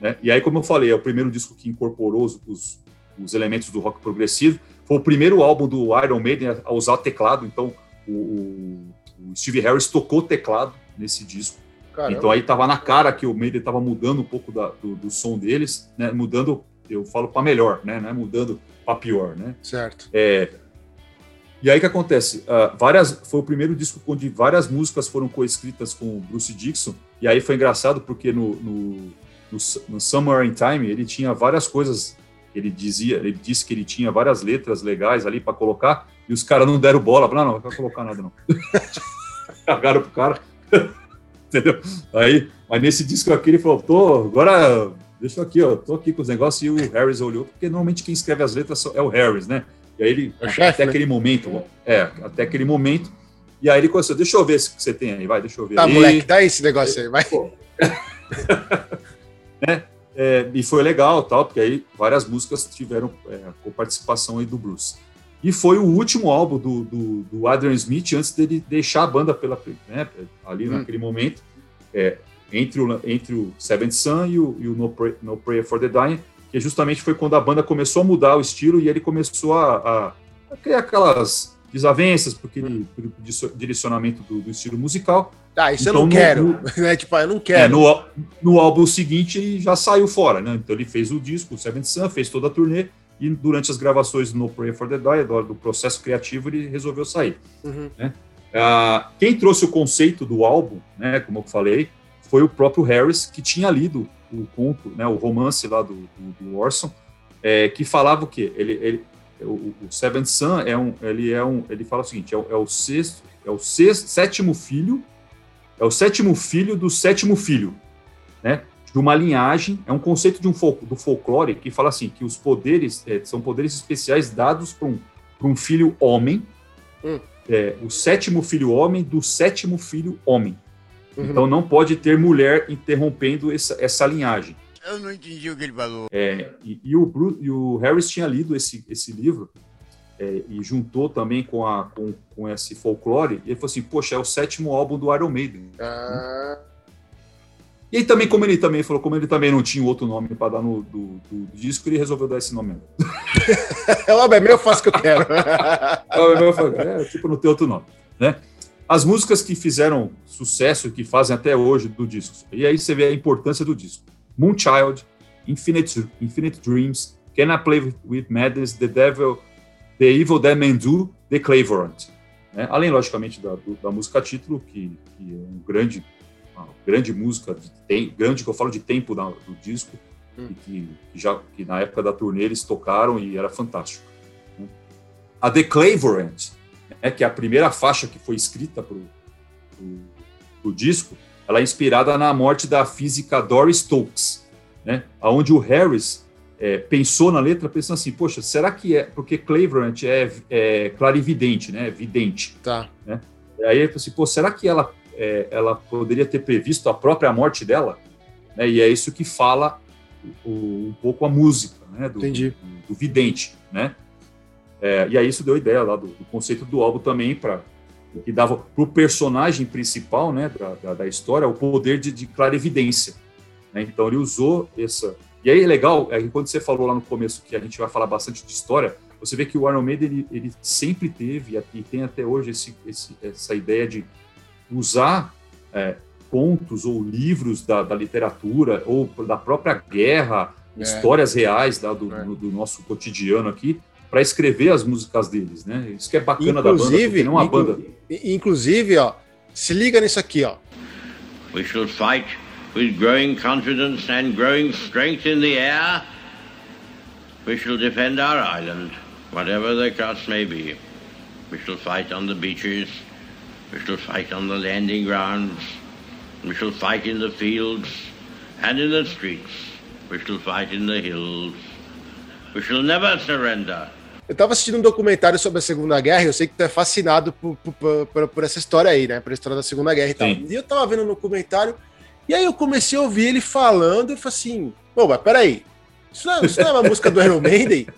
Né? E aí, como eu falei, é o primeiro disco que incorporou os, os, os elementos do rock progressivo foi o primeiro álbum do Iron Maiden a usar teclado, então o, o Steve Harris tocou teclado nesse disco. Caramba. Então aí tava na cara que o Maiden tava mudando um pouco da, do, do, som deles, né? Mudando, eu falo para melhor, né? Não é mudando para pior, né? Certo. É, e aí o que acontece? Uh, várias, foi o primeiro disco onde várias músicas foram coescritas com o Bruce Dixon. E aí foi engraçado porque no, no, no, no Summer in Time ele tinha várias coisas ele dizia, ele disse que ele tinha várias letras legais ali para colocar e os caras não deram bola, não, não, não vai colocar nada não. Cagaram pro cara. Entendeu? Aí, mas nesse disco aqui ele falou, tô, agora deixa eu aqui, ó, tô aqui com os negócios e o Harris olhou, porque normalmente quem escreve as letras é o Harris, né? E aí ele, é chefe, até né? aquele momento, é, até aquele momento, e aí ele começou, deixa eu ver se você tem aí, vai, deixa eu ver. Tá, aí. moleque, dá esse negócio aí, vai. né? É, e foi legal, tal, porque aí várias músicas tiveram é, com participação aí do Bruce. E foi o último álbum do, do, do Adrian Smith antes dele deixar a banda pela, né, ali hum. naquele momento, é, entre, o, entre o Seventh Sun e o, e o no, Pray, no Prayer for the Dying, que justamente foi quando a banda começou a mudar o estilo e ele começou a, a, a criar aquelas desavenças porque ele, pelo direcionamento do, do, estilo musical. Tá, isso então, eu não quero. No, é, tipo, eu não quero. É, no, no álbum seguinte ele já saiu fora, né? Então ele fez o disco, o Seventh Sun, fez toda a turnê e durante as gravações No Prayer for the Die, do, do processo criativo, ele resolveu sair. Uhum. Né? Ah, quem trouxe o conceito do álbum, né, como eu falei, foi o próprio Harris, que tinha lido o conto, né, o romance lá do, do, do Orson, é, que falava o quê? Ele, ele, o, o Seventh Son é um, ele é um, ele fala o seguinte, é o, é o sexto, é o sexto, sétimo filho, é o sétimo filho do sétimo filho, né? De uma linhagem, é um conceito de um do folclore que fala assim que os poderes é, são poderes especiais dados para um, um filho homem, hum. é, o sétimo filho homem do sétimo filho homem. Uhum. Então não pode ter mulher interrompendo essa, essa linhagem. Eu não entendi o que ele falou. É, e, e, o Bruce, e, o Harris tinha lido esse, esse livro é, e juntou também com, a, com, com esse folclore. E ele falou assim: Poxa, é o sétimo álbum do Iron Maiden. Ah. E aí também, como ele também falou, como ele também não tinha outro nome para dar no do, do, disco, ele resolveu dar esse nome. é o é meu, eu faço o que eu quero. é, meu, eu faço, é, tipo, não tem outro nome, né? As músicas que fizeram sucesso, que fazem até hoje do disco. E aí você vê a importância do disco. Moonchild, Infinite, Infinite Dreams, Can I Play With Madness, The Devil, The Evil That Men Do, The Clavorant. Né? Além, logicamente, da, da música título, que, que, é um grande, uma grande música, de tem, grande que eu falo de tempo da, do disco, hum. e que, que, já, que na época da turnê eles tocaram e era fantástico. Né? A The Clavorant, né, que é a primeira faixa que foi escrita para o disco, ela é inspirada na morte da física Doris Stokes, né, onde o Harris é, pensou na letra pensando assim, poxa, será que é porque Claverant é, é clarividente, né, vidente, tá? Né? Aí ele falou assim, pô, será que ela é, ela poderia ter previsto a própria morte dela? Né, e é isso que fala o, um pouco a música, né, do, do, do vidente, né? É, e aí isso deu ideia lá do, do conceito do álbum também para que dava para o personagem principal, né, da, da, da, história, o poder de, de clarividência. Né? Então ele usou essa. E aí é legal, é quando você falou lá no começo que a gente vai falar bastante de história, você vê que o Iron Maiden ele, ele sempre teve e tem até hoje esse, esse, essa ideia de usar é, contos ou livros da, da, literatura ou da própria guerra, é. histórias reais da, do, é. do nosso cotidiano aqui para escrever as músicas deles, né? Isso que é bacana inclusive, da banda, não a banda. Inclusive, ó, se liga nisso aqui, ó. We shall fight with growing confidence and growing strength in the air. We shall defend our island, whatever the cost may be. We shall fight on the beaches. We shall fight on the landing grounds. We shall fight in the fields and in the streets. We shall fight in the hills. We shall never surrender. Eu estava assistindo um documentário sobre a Segunda Guerra e eu sei que tu é fascinado por, por, por, por essa história aí, né? Por a história da Segunda Guerra e tal. Sim. E eu tava vendo no documentário e aí eu comecei a ouvir ele falando e falei assim, pô, mas peraí, isso não, é, isso não é uma música do Iron Maiden?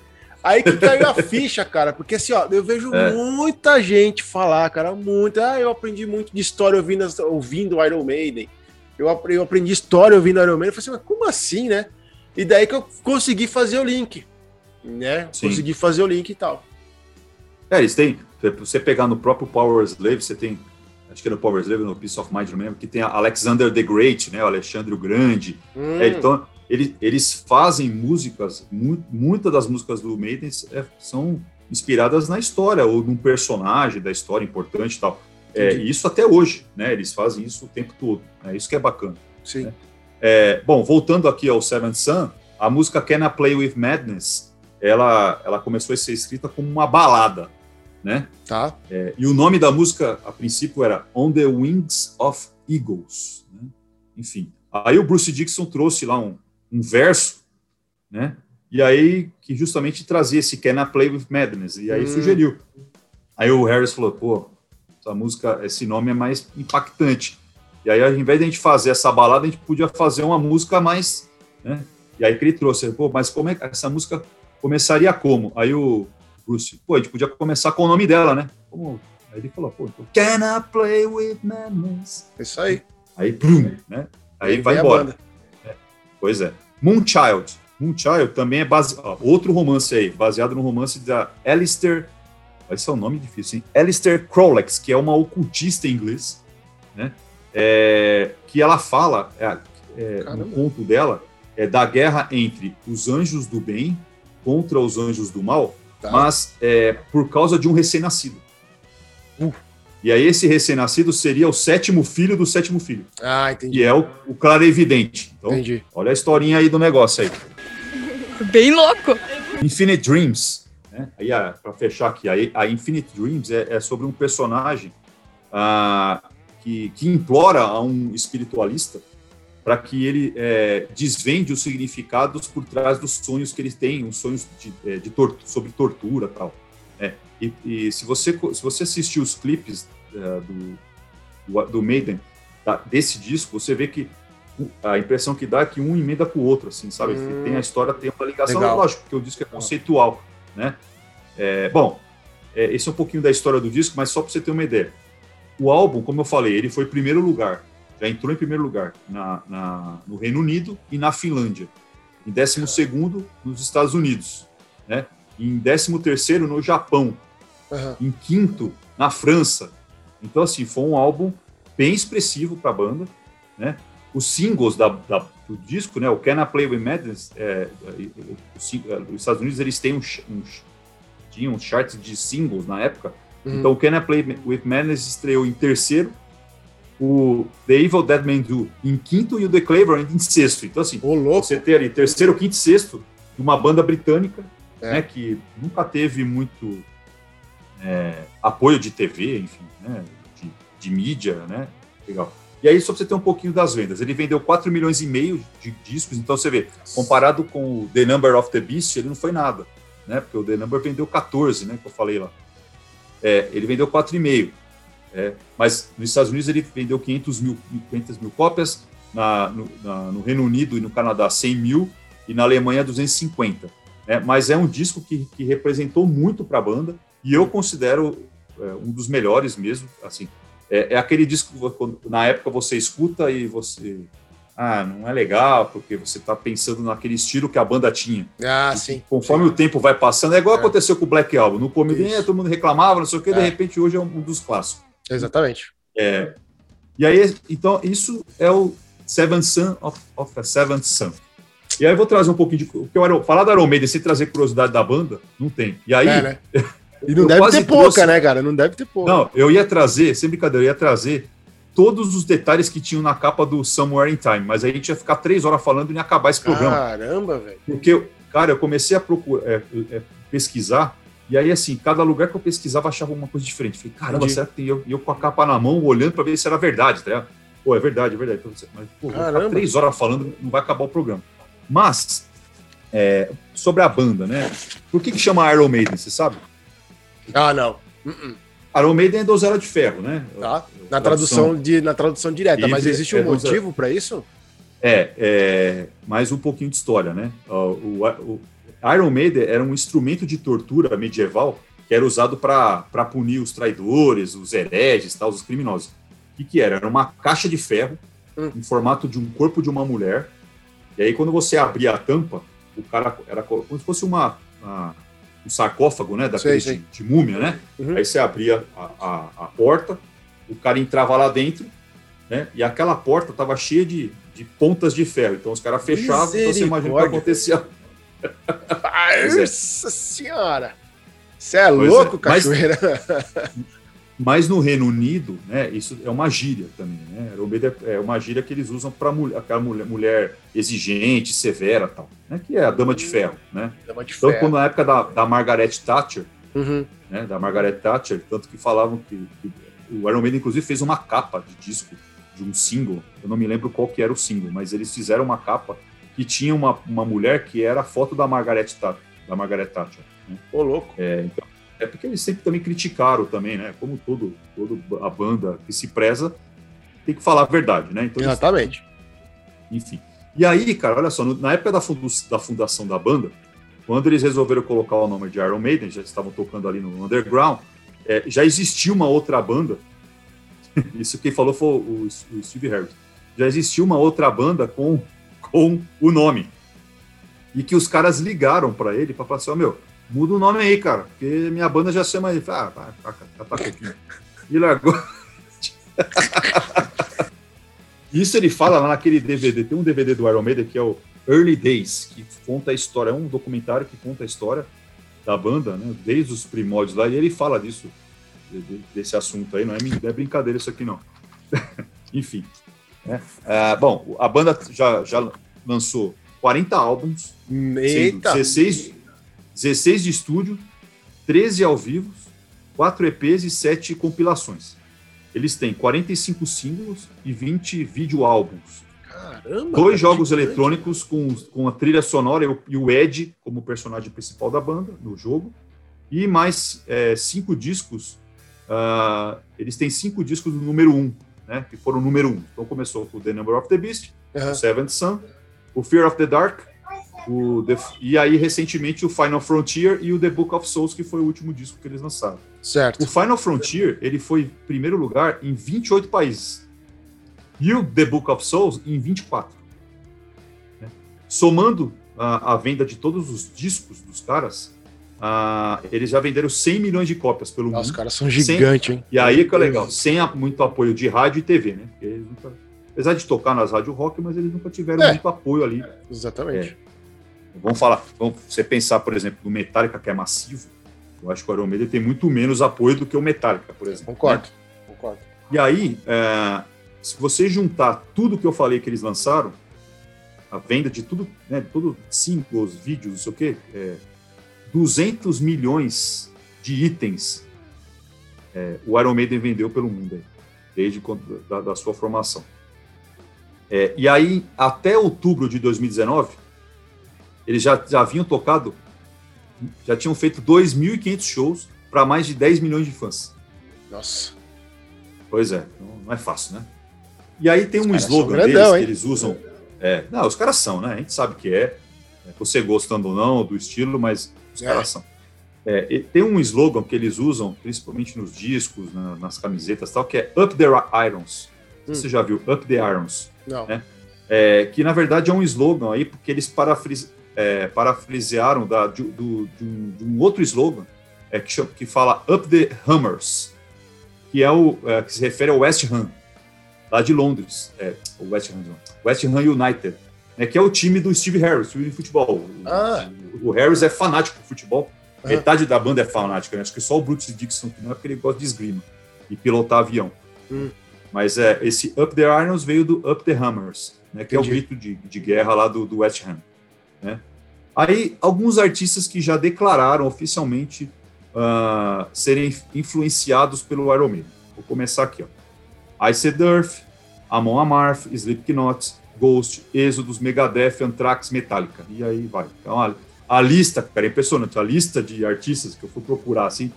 Aí que caiu a ficha, cara, porque assim, ó, eu vejo é. muita gente falar, cara, muita. Ah, eu aprendi muito de história ouvindo, ouvindo Iron Maiden. Eu, eu aprendi história ouvindo Iron Maiden. Eu falei assim, mas como assim, né? E daí que eu consegui fazer o link né? Sim. Conseguir fazer o link e tal. É, eles têm. Você pegar no próprio Power Slave, você tem. Acho que é no Power Slave, no Peace of Mind, não lembro, que tem Alexander the Great, né? O Alexandre o Grande. Hum. É, então, eles, eles fazem músicas, mu muitas das músicas do Maiden é, são inspiradas na história, ou num personagem da história importante e tal. É, isso até hoje, né? Eles fazem isso o tempo todo. É isso que é bacana. Sim. Né? É, bom, voltando aqui ao Seventh Sun, a música Can I Play With Madness ela, ela começou a ser escrita como uma balada, né? Tá. É, e o nome da música, a princípio, era On the Wings of Eagles. Né? Enfim, aí o Bruce Dixon trouxe lá um, um verso, né? e aí que justamente trazia esse Can I Play With Madness, e aí hum. sugeriu. Aí o Harris falou, pô, essa música, esse nome é mais impactante. E aí, ao invés de a gente fazer essa balada, a gente podia fazer uma música mais, né? E aí que ele trouxe, pô, mas como é que essa música começaria como? Aí o Bruce, pô, a gente podia começar com o nome dela, né? Como? Aí ele falou, pô, então, Can I Play With Madness? Isso aí. Aí, plum, né? Aí, vai embora. É. Pois é. Moonchild. Moonchild também é base... Ó, outro romance aí, baseado no romance da Alistair esse é um nome difícil, hein? Alistair Crowlex, que é uma ocultista em inglês, né? É, que ela fala, é, é, no conto dela, é da guerra entre os anjos do bem contra os anjos do mal, tá. mas é, por causa de um recém-nascido. Uh. E aí esse recém-nascido seria o sétimo filho do sétimo filho. Ah, entendi. E é o, o claro evidente. Então, entendi. olha a historinha aí do negócio aí. Bem louco. Infinite Dreams né? Aí, para fechar aqui, a, a Infinite Dreams é, é sobre um personagem ah, que, que implora a um espiritualista para que ele é, desvende os significados por trás dos sonhos que ele tem, os sonhos de, é, de tor sobre tortura tal. É, e, e, se você se você assistir os clipes é, do, do, do Maiden desse disco, você vê que a impressão que dá é que um emenda com o outro, assim, sabe? Hum, tem a história, tem uma ligação, legal. lógico, porque o disco é conceitual né? É, bom, é, esse é um pouquinho da história do disco, mas só para você ter uma ideia. O álbum, como eu falei, ele foi primeiro lugar, já entrou em primeiro lugar na, na no Reino Unido e na Finlândia. Em décimo segundo, nos Estados Unidos. Né? Em décimo terceiro, no Japão. Uhum. Em quinto, na França. Então, assim, foi um álbum bem expressivo para a banda. Né? Os singles da, da, do disco, né, o Can I Play With Madness, é, os, Estados Unidos eles têm uns, uns tinham uns charts de singles na época. Uhum. Então, o Can I Play With Madness estreou em terceiro, o The Evil Dead Man Do em quinto e o The Clever em sexto. Então, assim, você ter ali terceiro, quinto e sexto de uma banda britânica, é. né, que nunca teve muito é, apoio de TV, enfim, né, de, de mídia, né, legal. E aí, só pra você ter um pouquinho das vendas, ele vendeu 4 milhões e meio de discos, então você vê, comparado com o The Number of the Beast, ele não foi nada, né? Porque o The Number vendeu 14, né? Que eu falei lá. É, ele vendeu 4,5. É, mas nos Estados Unidos ele vendeu 500 mil, 500 mil cópias, na, no, na, no, Reino Unido e no Canadá 100 mil, e na Alemanha 250. Né? Mas é um disco que, que representou muito para a banda, e eu considero é, um dos melhores mesmo, assim, é, é aquele disco que na época você escuta e você ah, não é legal, porque você está pensando naquele estilo que a banda tinha. Ah, e sim. Conforme sim. o tempo vai passando, é igual é. aconteceu com o Black Album. No começo, todo mundo reclamava, não sei o que, é. de repente hoje é um dos clássicos. Exatamente. É. E aí, então, isso é o Seventh Son of, of a Seventh Son. E aí eu vou trazer um pouquinho de. Porque eu, falar da Iron Maiden sem trazer curiosidade da banda, não tem. E aí. É, né? E não deve ter pouca, trouxe... né, cara? Não deve ter pouca. Não, eu ia trazer, sem brincadeira, eu ia trazer todos os detalhes que tinham na capa do Somewhere in Time, mas aí a gente ia ficar três horas falando e ia acabar esse programa. Caramba, velho. Porque, cara, eu comecei a procurar, é, é, pesquisar, e aí, assim, cada lugar que eu pesquisava achava uma coisa diferente. Falei, caramba, Entendi. será que tem eu, eu com a capa na mão, olhando para ver se era verdade, tá Pô, é verdade, é verdade. Mas, pô, três horas falando, não vai acabar o programa. Mas, é, sobre a banda, né? Por que que chama Iron Maiden, você sabe? Ah, não. Uh -uh. Iron Maiden é do Era de Ferro, né? Tá. Na tradução, de, na tradução direta, mas existe um é motivo para isso? É, é, mais um pouquinho de história, né? O, o Iron Maiden era um instrumento de tortura medieval que era usado para punir os traidores, os hereges, tal, os criminosos. O que, que era? Era uma caixa de ferro hum. em formato de um corpo de uma mulher. E aí, quando você abria a tampa, o cara era como se fosse uma, uma um sarcófago, né? Daquele sei, sei. De, de, múmia, né? Uhum. Aí você abria a, a, a, porta, o cara entrava lá dentro, né? E aquela porta estava cheia de, de pontas de ferro. Então os caras fechavam, então você imagina o que acontecia. Nossa senhora! Você é pois louco, é. cachoeira? Mas, Mas no Reino Unido, né, isso é uma gíria também, né? É uma gíria que eles usam para mulher, aquela mulher, mulher, exigente, severa, tal, né? Que é a dama de ferro, né? Dama de então, ferro. quando na época da, da Margaret Thatcher, uhum. né, da Margaret Thatcher, tanto que falavam que, que, o Iron Maiden inclusive fez uma capa de disco de um single, eu não me lembro qual que era o single, mas eles fizeram uma capa que tinha uma, uma mulher que era a foto da Margaret Thatcher. Da Margaret Thatcher né? Ô, louco. É, então, é porque eles sempre também criticaram também, né? Como todo, todo a banda que se preza tem que falar a verdade, né? Então, Exatamente. Eles, enfim. E aí, cara, olha só, na época da, da fundação da banda, quando eles resolveram colocar o nome de Iron Maiden, já estavam tocando ali no underground, é, já existia uma outra banda. Isso quem falou foi o, o Steve Harris. Já existia uma outra banda com, com o nome. E que os caras ligaram para ele para falar assim: oh, meu, muda o nome aí, cara, porque minha banda já chama aí. Ah, pouquinho. E largou. Isso ele fala lá naquele DVD. Tem um DVD do Iron Maiden que é o Early Days, que conta a história, é um documentário que conta a história da banda, né, desde os primórdios lá, e ele fala disso, desse assunto aí, não é, é brincadeira isso aqui não. Enfim. Né? É, bom, a banda já, já lançou 40 álbuns, Eita. 16, 16 de estúdio, 13 ao vivo, 4 EPs e 7 compilações. Eles têm 45 singles e 20 vídeo álbuns. Caramba! Dois jogos gigante. eletrônicos com, com a trilha sonora e o Ed como personagem principal da banda no jogo. E mais é, cinco discos. Uh, eles têm cinco discos do número um, né? Que foram o número um. Então começou com The Number of the Beast, uhum. o Seventh Sun, o Fear of the Dark, o The, e aí recentemente o Final Frontier e o The Book of Souls, que foi o último disco que eles lançaram. Certo. O Final Frontier ele foi primeiro lugar em 28 países e o The Book of Souls em 24. Né? Somando a, a, venda de todos os discos dos caras, eles já venderam 100 milhões de cópias pelo Nossa, mundo. Os caras são gigantes, hein? E aí que é legal, sem a, muito apoio de rádio e TV, né? Nunca, apesar de tocar nas rádios rock, mas eles nunca tiveram é. muito apoio ali. É, exatamente. É. Vamos falar, vamos você pensar, por exemplo, no Metallica, que é massivo, eu acho que o Iron Maiden tem muito menos apoio do que o Metallica, por exemplo. Concordo, né? concordo. E aí, é, se você juntar tudo que eu falei que eles lançaram, a venda de tudo, né, tudo singles, vídeos, não sei o quê, é, 200 milhões de itens é, o Iron Maiden vendeu pelo mundo, aí, desde quando, da, da, sua formação. É, e aí, até outubro de 2019, eles já, já haviam tocado, já tinham feito 2.500 shows para mais de 10 milhões de fãs. Nossa. Pois é, não é fácil, né? E aí tem um slogan grandão, deles que eles usam. É, não, os caras são, né? A gente sabe que é. é você gostando ou não do estilo, mas é. É, tem um slogan que eles usam, principalmente nos discos, na, nas camisetas tal, que é Up the Irons. Hum. Você já viu? Up the Irons. Não. Né? É, que na verdade é um slogan aí, porque eles parafris, é, parafrasearam da, de, do, de, um, de, um, outro slogan é, que, chama, que fala Up the Hammers, que é o é, que se refere ao West Ham lá de Londres, é, o West Ham, West Ham United, né, que é o time do Steve Harris, time de futebol. Ah. O, o, Harris é fanático de futebol, ah. metade da banda é fanática, né? acho que só o Bruce Dixon que não é porque ele gosta de esgrima e pilotar avião. Hum. Mas é, esse Up the Irons veio do Up the Hammers, né, que Entendi. é o grito de, de guerra lá do, do West Ham. Né? Aí, alguns artistas que já declararam oficialmente uh, serem influenciados pelo Iron Maiden. Vou começar aqui, ó. Iced Earth, Amon Amarth, Slipknot, Ghost, Exodus, Megadeth, Anthrax, Metallica. E aí vai. Então, a, a lista, cara, é impressionante. A lista de artistas que eu fui procurar, assim,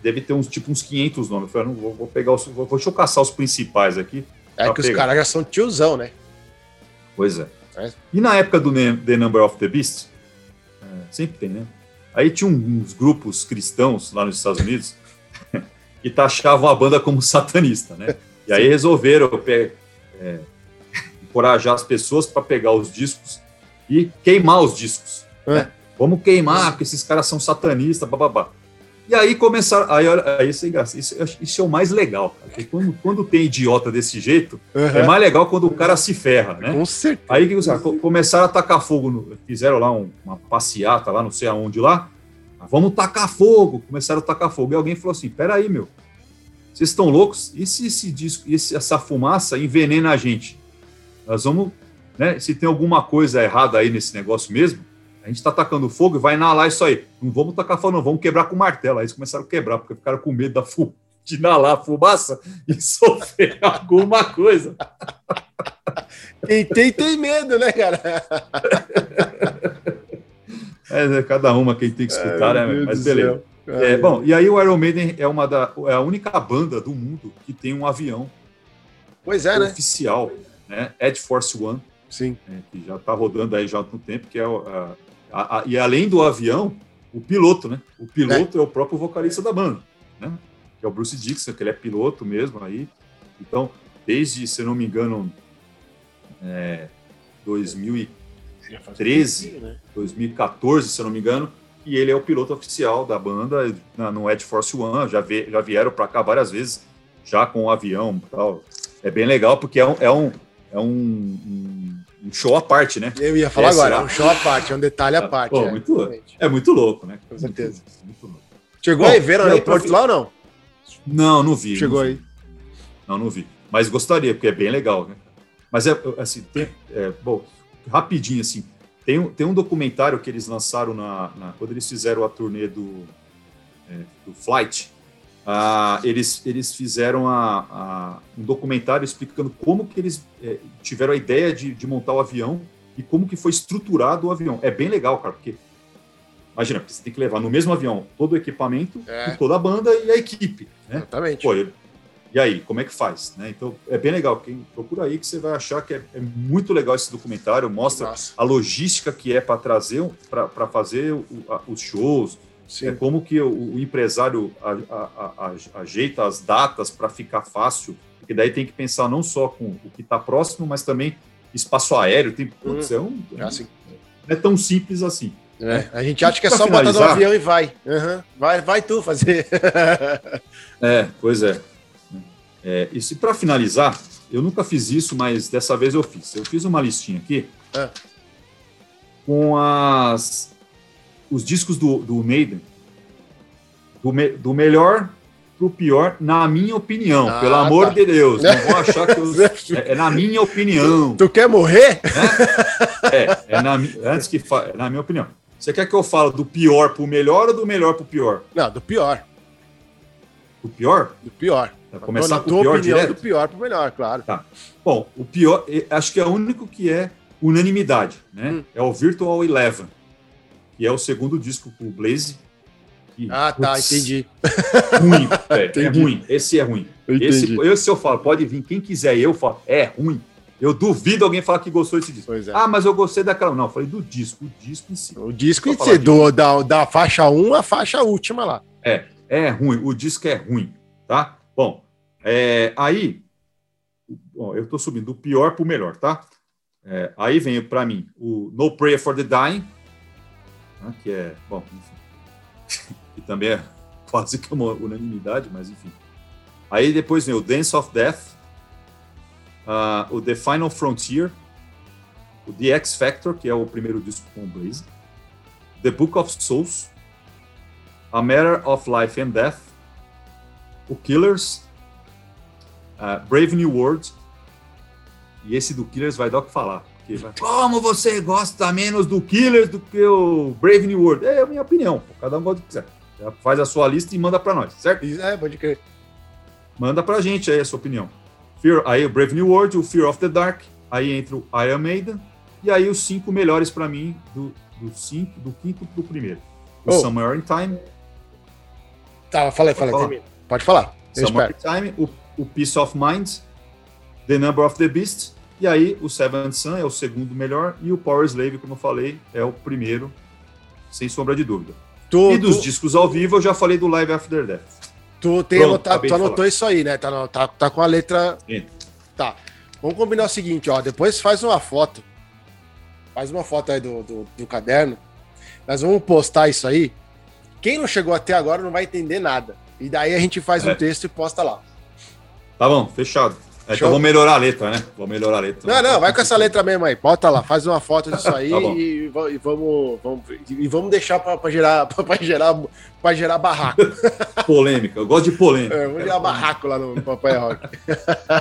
deve ter uns, tipo, uns 500 nomes. Eu falei, não, vou, vou pegar os, vou, deixa eu caçar os principais aqui. É que pegar. os caras já são tiozão, né? Pois é. é. E na época do The Number of the Beast, é, sempre tem, né? Aí tinha uns grupos cristãos lá nos Estados Unidos que taxavam a banda como satanista, né? E aí resolveram é, encorajar as pessoas para pegar os discos e queimar os discos. É. Né? Vamos queimar, porque esses caras são satanistas, bababá. E aí começaram. Aí, aí isso, é isso, isso é o mais legal, cara, porque quando, quando tem idiota desse jeito, uhum. é mais legal quando o cara se ferra, né? Com certeza. Aí que começaram a tacar fogo, no, fizeram lá um, uma passeata lá, não sei aonde lá. Vamos tacar fogo. Começaram a tacar fogo. E alguém falou assim: peraí, meu. Vocês estão loucos? E se esse disco, esse, essa fumaça envenena a gente? Nós vamos, né? Se tem alguma coisa errada aí nesse negócio mesmo, a gente está tacando fogo e vai inalar isso aí. Não vamos tacar fogo, não, vamos quebrar com martelo. Aí eles começaram a quebrar, porque ficaram com medo da de inalar fumaça e sofrer alguma coisa. Quem tem, tem medo, né, cara? É, cada uma quem tem que escutar, é, né? Mas beleza. É, bom, e aí o Iron Maiden é, uma da, é a única banda do mundo que tem um avião pois é, né? oficial, né? Ed Force One. Sim. É, que já está rodando aí já há um tempo, que é a, a, a, e além do avião, o piloto, né? O piloto é, é o próprio vocalista da banda, né? Que é o Bruce Dixon, que ele é piloto mesmo aí. Então, desde, se eu não me engano, é, 2013, 2014, se eu não me engano, e ele é o piloto oficial da banda na, no Ed Force One. Já, vi, já vieram para cá várias vezes, já com o avião tal. É bem legal porque é um, é um, é um, um show à parte, né? Eu ia falar agora, é um show à parte, é um detalhe à parte. Pô, é, muito, é muito louco, né? Com certeza. Muito, muito Chegou Bom, aí ver no aeroporto lá ou não? Não, não vi. Chegou não vi. aí. Não, não vi. Mas gostaria, porque é bem legal, né? Mas é assim, tem, é, bom, rapidinho assim. Tem, tem um documentário que eles lançaram na, na quando eles fizeram a turnê do, é, do Flight. Ah, eles, eles fizeram a, a, um documentário explicando como que eles é, tiveram a ideia de, de, montar o avião e como que foi estruturado o avião. É bem legal, cara, porque imagina, você tem que levar no mesmo avião todo o equipamento, é. toda a banda e a equipe. Né? Exatamente. Pô, e aí, como é que faz? Né? Então, é bem legal. Quem procura aí que você vai achar que é, é muito legal esse documentário, mostra Nossa. a logística que é para trazer, para fazer o, a, os shows, é como que o, empresário ajeita as datas para ficar fácil, porque daí tem que pensar não só com o que está próximo, mas também espaço aéreo. Tem, hum. é assim. não é tão simples assim. É, a gente acha que é só finalizar, botar no avião e vai. Uhum. Vai, vai tu fazer. é, pois é. É, e se para finalizar, eu nunca fiz isso, mas dessa vez eu fiz. Eu fiz uma listinha aqui é. com as, os discos do, do Maiden, do, me, do melhor pro pior, na minha opinião. Ah, pelo amor tá. de Deus. Não vou achar que eu, é, é, na minha opinião. Tu quer morrer? É, é, na, antes que é na minha opinião. Você quer que eu fale do pior pro melhor ou do melhor pro pior? Não, do pior. Do pior? Do pior. Pra começar com o pior opinião, direto? do pior pro melhor, claro. Tá. Bom, o pior, acho que é o único que é unanimidade, né? Hum. É o Virtual Eleven, que é o segundo disco pro Blaze. Que, ah, tá, putz, entendi. Ruim, é, é, ruim. Esse é ruim. Esse, esse eu falo, pode vir quem quiser, eu falo, é ruim. Eu duvido alguém falar que gostou desse disco. É. Ah, mas eu gostei daquela. Não, eu falei do disco, o disco em si. O disco em si, do, da, da faixa 1 à faixa última lá. É, é ruim. O disco é ruim, tá? Bom, é, aí, bom, eu estou subindo do pior para o melhor, tá? É, aí vem para mim o No Prayer for the Dying, né, que é, bom, enfim, que também é quase que uma unanimidade, mas enfim. Aí depois vem o Dance of Death, uh, o The Final Frontier, o The X Factor, que é o primeiro disco com o Blaze, The Book of Souls, A Matter of Life and Death, o Killers, uh, Brave New World, e esse do Killers vai dar o que falar. Como você gosta menos do Killers do que o Brave New World? É a minha opinião, cada um gosta do que quiser. Já faz a sua lista e manda para nós, certo? É, pode crer. Manda pra gente aí a sua opinião. Fear, aí o Brave New World, o Fear of the Dark, aí entra o Iron Maiden, e aí os cinco melhores para mim, do, do, cinco, do quinto pro primeiro. O oh. Somewhere in Time. Tá, falei, falei. Pode falar. Somewhere in Time, o, o Peace of Mind, The Number of the Beast, e aí o Seventh Sun é o segundo melhor, e o Power Slave, como eu falei, é o primeiro, sem sombra de dúvida. Tu, e dos tu... discos ao vivo, eu já falei do Live After Death. Tu, tem Pronto, anotado, tu anotou isso aí, né? Tá, tá, tá com a letra. Sim. Tá. Vamos combinar o seguinte, ó. Depois faz uma foto. Faz uma foto aí do, do, do caderno. Nós vamos postar isso aí. Quem não chegou até agora não vai entender nada. E daí a gente faz é. um texto e posta lá. Tá bom, fechado. É, então vou melhorar a letra, né? Vou melhorar a letra. Não, não, vai com essa letra mesmo aí. Bota lá, faz uma foto disso aí tá e, e, vamos, vamos, e vamos deixar para gerar, pra gerar, pra gerar barraco. Polêmica, eu gosto de polêmica. É, vamos gerar barraco lá no Papai Rock.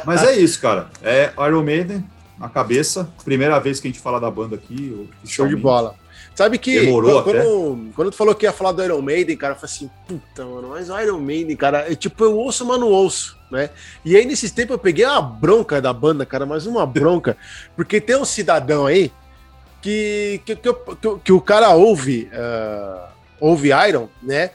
Mas é isso, cara. É Iron Maiden na cabeça. Primeira vez que a gente fala da banda aqui. Show de bola. Sabe que Demorou quando, quando, quando, tu falou que ia falar do Iron Maiden, cara, eu falei assim, puta, mano, mas o Iron Maiden, cara, é, tipo, eu ouço, mas não ouço, né? E aí, nesses tempos, eu peguei uma bronca da banda, cara, mas uma bronca, porque tem um cidadão aí que, que, que, que, que o cara ouve, uh, ouve Iron, né?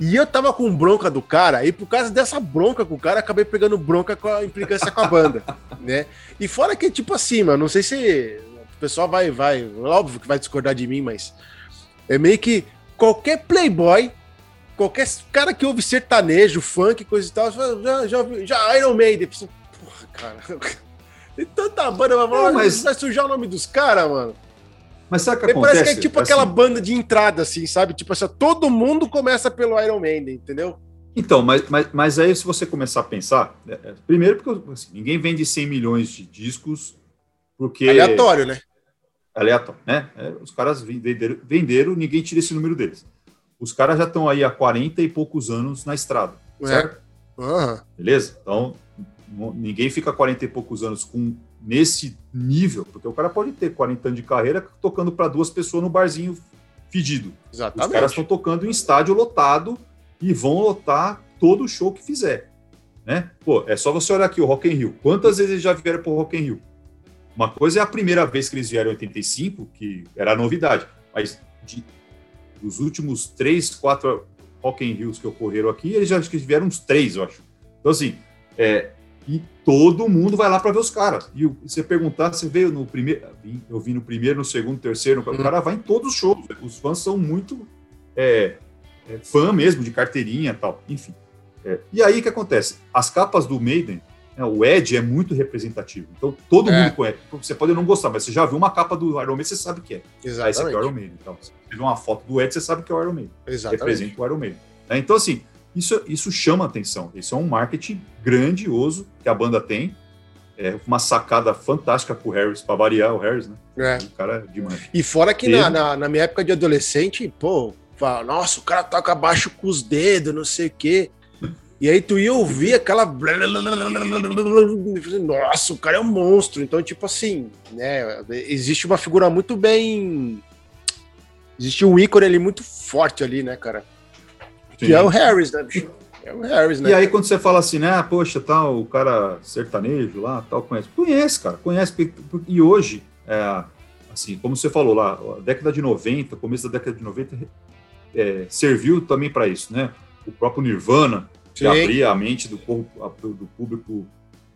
E eu tava com bronca do cara, e por causa dessa bronca com o cara, acabei pegando bronca com a implicância com a banda, né? E fora que, tipo assim, mano, não sei se o pessoal vai, vai, óbvio que vai discordar de mim, mas é meio que qualquer playboy, qualquer cara que ouve sertanejo, funk, coisa e tal, já, já, já Iron Maiden. Porra, cara, tem tanta banda, não, mas... vai sujar o nome dos caras, mano. Mas sabe o que acontece? Parece que é tipo assim, aquela banda de entrada, assim, sabe? Tipo assim, todo mundo começa pelo Iron Maiden, entendeu? Então, mas, mas, mas aí se você começar a pensar, é, é, primeiro porque assim, ninguém vende 100 milhões de discos porque... Aleatório, né? Aleatório, né? É, os caras venderam, venderam, ninguém tira esse número deles. Os caras já estão aí há 40 e poucos anos na estrada, é. certo? Uhum. Beleza? Então, ninguém fica 40 e poucos anos com nesse nível, porque o cara pode ter 40 anos de carreira tocando para duas pessoas no barzinho fedido. Exatamente. Os caras estão tocando em estádio lotado e vão lotar todo o show que fizer. Né? Pô, é só você olhar aqui o Rock in Rio. Quantas vezes eles já vieram para o Rock in Rio? Uma coisa é a primeira vez que eles vieram em 85, que era novidade, mas de, dos últimos três, quatro Rock in Rios que ocorreram aqui, eles já vieram uns três, eu acho. Então, assim, é, e todo mundo vai lá para ver os caras. E você perguntar, você veio no primeiro, eu vi no primeiro, no segundo, terceiro, o cara vai em todos os shows. Os fãs são muito é, é, fã mesmo de carteirinha tal, enfim. É, e aí o que acontece? As capas do Maiden, o Ed é muito representativo. Então todo é. mundo conhece. Você pode não gostar, mas você já viu uma capa do Iron Maiden, você sabe que é. Exatamente. Ah, esse aqui é o Iron Maiden. Então, você vê uma foto do Ed, você sabe que é o Iron Maiden. Exatamente. Representa o Iron Maiden. Né, então, assim, isso, isso chama atenção. Isso é um marketing grandioso que a banda tem. É uma sacada fantástica pro Harris, para variar o Harris, né? É. O cara é demais. E fora que na, na, na, minha época de adolescente, pô, fala, nossa, o cara toca baixo com os dedos, não sei o quê. E aí tu ia ouvir aquela. Nossa, o cara é um monstro. Então, tipo assim, né? Existe uma figura muito bem. Existe um ícone ali muito forte ali, né, cara? Que é o Harris, né, bicho? É o Harris, né? E aí, quando você fala assim, né, poxa, tal, o cara sertanejo lá, tal, conhece. Conhece, cara, conhece. E hoje, é, assim, como você falou lá, a década de 90, começo da década de 90, é, serviu também para isso, né? O próprio Nirvana, Sim. abria a mente do, do público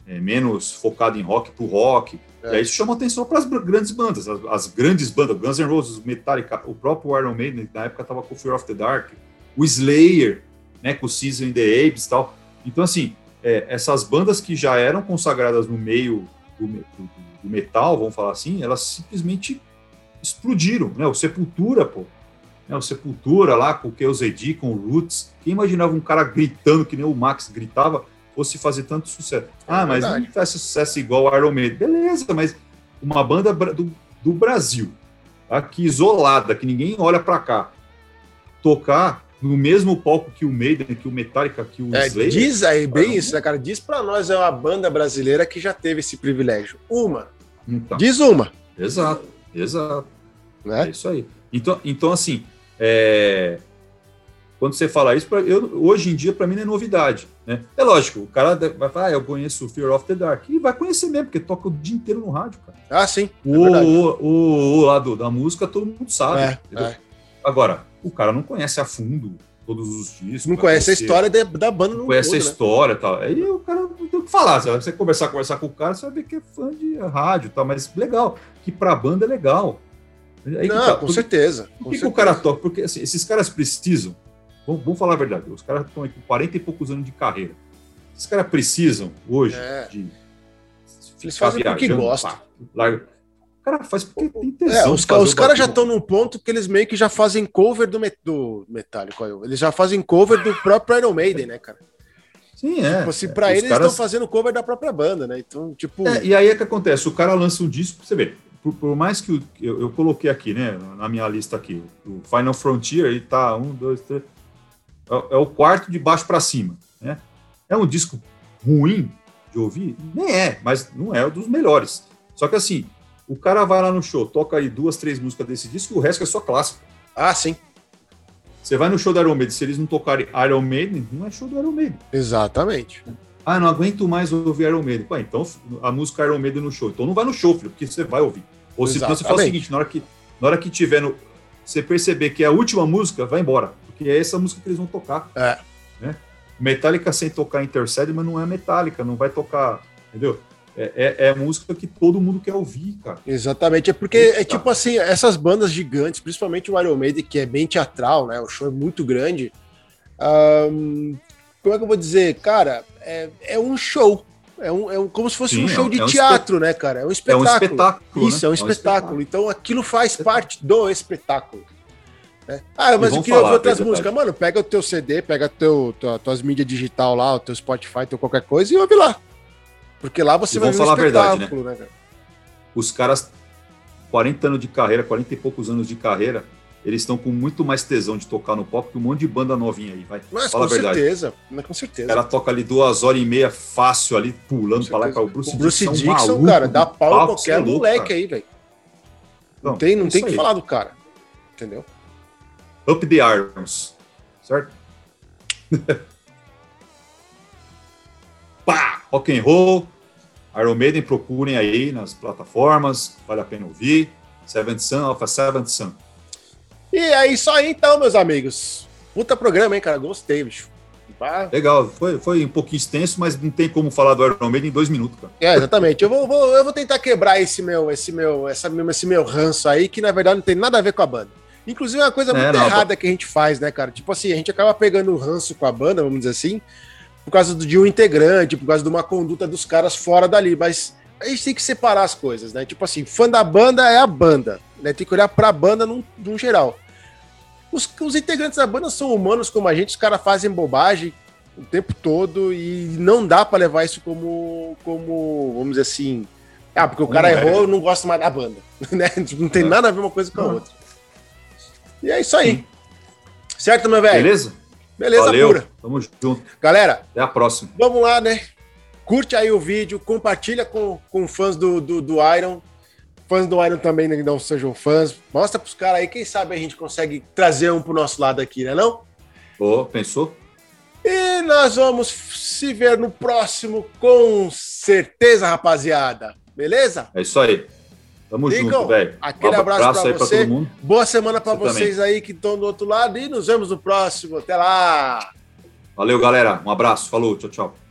é, menos focado em rock para o rock. É. E aí isso chama atenção para as grandes bandas, as, as, grandes bandas, Guns N' Roses, Metallica, o próprio Iron Maiden, na época estava com Fear of the Dark, o Slayer, né, com o Season in the Apes e tal. Então, assim, é, essas bandas que já eram consagradas no meio do, do, do, metal, vamos falar assim, elas simplesmente explodiram, né? O Sepultura, pô. Né, o Sepultura lá com o KOZD, com o Roots. Quem imaginava um cara gritando que nem o Max gritava fosse fazer tanto sucesso? É ah, mas não faz sucesso igual o Iron Maiden. Beleza, mas uma banda do, do Brasil, aqui isolada, que ninguém olha para cá, tocar no mesmo palco que o Maiden, que o Metallica, que o é, Slayer. Diz aí, bem isso, né, cara? Diz pra nós, é uma banda brasileira que já teve esse privilégio. Uma. Então, diz uma. Exato, exato. Né? É isso aí. Então, então assim, é... quando você fala isso, eu, hoje em dia, para mim, não é novidade. Né? É lógico, o cara vai falar, ah, eu conheço Fear of the Dark. E vai conhecer mesmo, porque toca o dia inteiro no rádio, cara. Ah, sim. É o, o, o, o, lado da música, todo mundo sabe. É, é. Agora, o cara não conhece a fundo todos os discos. Não conhece a história de, da banda. Não conhece todo, a né? história e tal. Aí o cara não tem o que falar. Se você conversar, conversar com o cara, você vai ver que é fã de rádio e tal. Mas legal, que pra banda é legal. Aí não, tá, com porque, certeza. Por que, que o cara toca? Porque assim, esses caras precisam, vamos, vamos, falar a verdade, os caras estão com 40 e poucos anos de carreira. Esses caras precisam hoje é. de. Eles fazem porque gostam. Larga, cara faz porque tem tesão. É, os, os caras já estão num ponto que eles meio que já fazem cover do, met, do Metallica. Eles já fazem cover do próprio Iron Maiden, né, cara? Sim, é. Tipo assim, pra é, eles caras... estão fazendo cover da própria banda, né? Então, tipo. É, e aí é que acontece: o cara lança um disco, você vê, por, por mais que o, eu, eu, coloquei aqui, né, na minha lista aqui, o Final Frontier, ele tá um, dois, três. É, é o quarto de baixo para cima, né? É um disco ruim de ouvir? Nem é, mas não é um dos melhores. Só que assim, O cara vai lá no show, toca aí duas, três músicas desse disco, o resto é só clássico. Ah, sim. Você vai no show do Iron Maiden, se eles não tocarem Iron Maiden, não é show do Iron Maiden. Exatamente. Ah, não aguento mais ouvir Iron Maiden. Ué, então a música Iron Maiden no show. Então não vai no show, filho, porque você vai ouvir. Ou se você fala o seguinte, na hora que, na hora que tiver no. Você perceber que é a última música, vai embora. Porque é essa música que eles vão tocar. É. Né? Metallica sem tocar Intercede, mas não é Metallica, não vai tocar. Entendeu? É, é, é, música que todo mundo quer ouvir, cara. Exatamente, é porque Isso, é tipo assim, essas bandas gigantes, principalmente o Iron Maiden, que é bem teatral, né? O show é muito grande. Um, como é que eu vou dizer? Cara, é, é um show. É, um, é um, como se fosse Sim, um show de é um teatro, né, cara? É um espetáculo. É um espetáculo. Isso, né? é um, espetáculo. espetáculo. Então aquilo faz parte do espetáculo. Né? Ah, mas eu queria ouvir outras músicas. Mano, pega o teu CD, pega teu, tua, tuas mídias digital lá, o teu Spotify, teu qualquer coisa e ouve lá. Porque lá você e vai ver falar a verdade, né? né cara? Os caras, 40 anos de carreira, 40 e poucos anos de carreira, eles estão com muito mais tesão de tocar no pop que um monte de banda novinha aí, vai. Mas Fala com a verdade. certeza, mas com certeza. Ela toca ali duas horas e meia fácil ali, pulando pra lá e pra o Bruce, o Bruce Dixon. Dixon maluco, cara, dá pau em qualquer é louco, moleque cara. aí, velho. Não, não, tem, não tem que falar do cara. Entendeu? Up the Arms. Certo? Pá! Rock and roll, Iron Maiden, procurem aí nas plataformas, vale a pena ouvir. Seventh Sun, Alpha Seventh Sun. E é isso aí então, meus amigos. Puta programa, hein, cara? Gostei, bicho. Legal, foi, foi um pouquinho extenso, mas não tem como falar do Iron Maiden em dois minutos, cara. É, exatamente. eu, vou, vou, eu vou tentar quebrar esse meu, esse meu, essa, esse meu ranço aí, que na verdade não tem nada a ver com a banda. Inclusive, é uma coisa é, muito não, errada que a gente faz, né, cara? Tipo assim, a gente acaba pegando o ranço com a banda, vamos dizer assim, por causa de um integrante, por causa de uma conduta dos caras fora dali, mas a gente tem que separar as coisas, né? Tipo assim, fã da banda é a banda, né? Tem que olhar pra banda num, num geral. Os, os integrantes da banda são humanos como a gente, os caras fazem bobagem o tempo todo e não dá para levar isso como, como, vamos dizer assim, ah, porque o cara não errou, é. eu não gosto mais da banda, né? Não tem nada a ver uma coisa com a outra. E é isso aí. Certo, meu velho? Beleza? Beleza, Valeu, pura. Tamo junto. Galera, até a próxima. Vamos lá, né? Curte aí o vídeo, compartilha com, com fãs do, do, do Iron. Fãs do Iron também né, não sejam fãs. Mostra pros caras aí, quem sabe a gente consegue trazer um pro nosso lado aqui, né não? Oh, pensou? E nós vamos se ver no próximo, com certeza, rapaziada. Beleza? É isso aí. Tamo Lincoln, junto, velho. Aquele um abraço, abraço para você. Pra Boa semana para você vocês também. aí que estão do outro lado e nos vemos no próximo. Até lá. Valeu, galera. Um abraço. Falou. Tchau, tchau.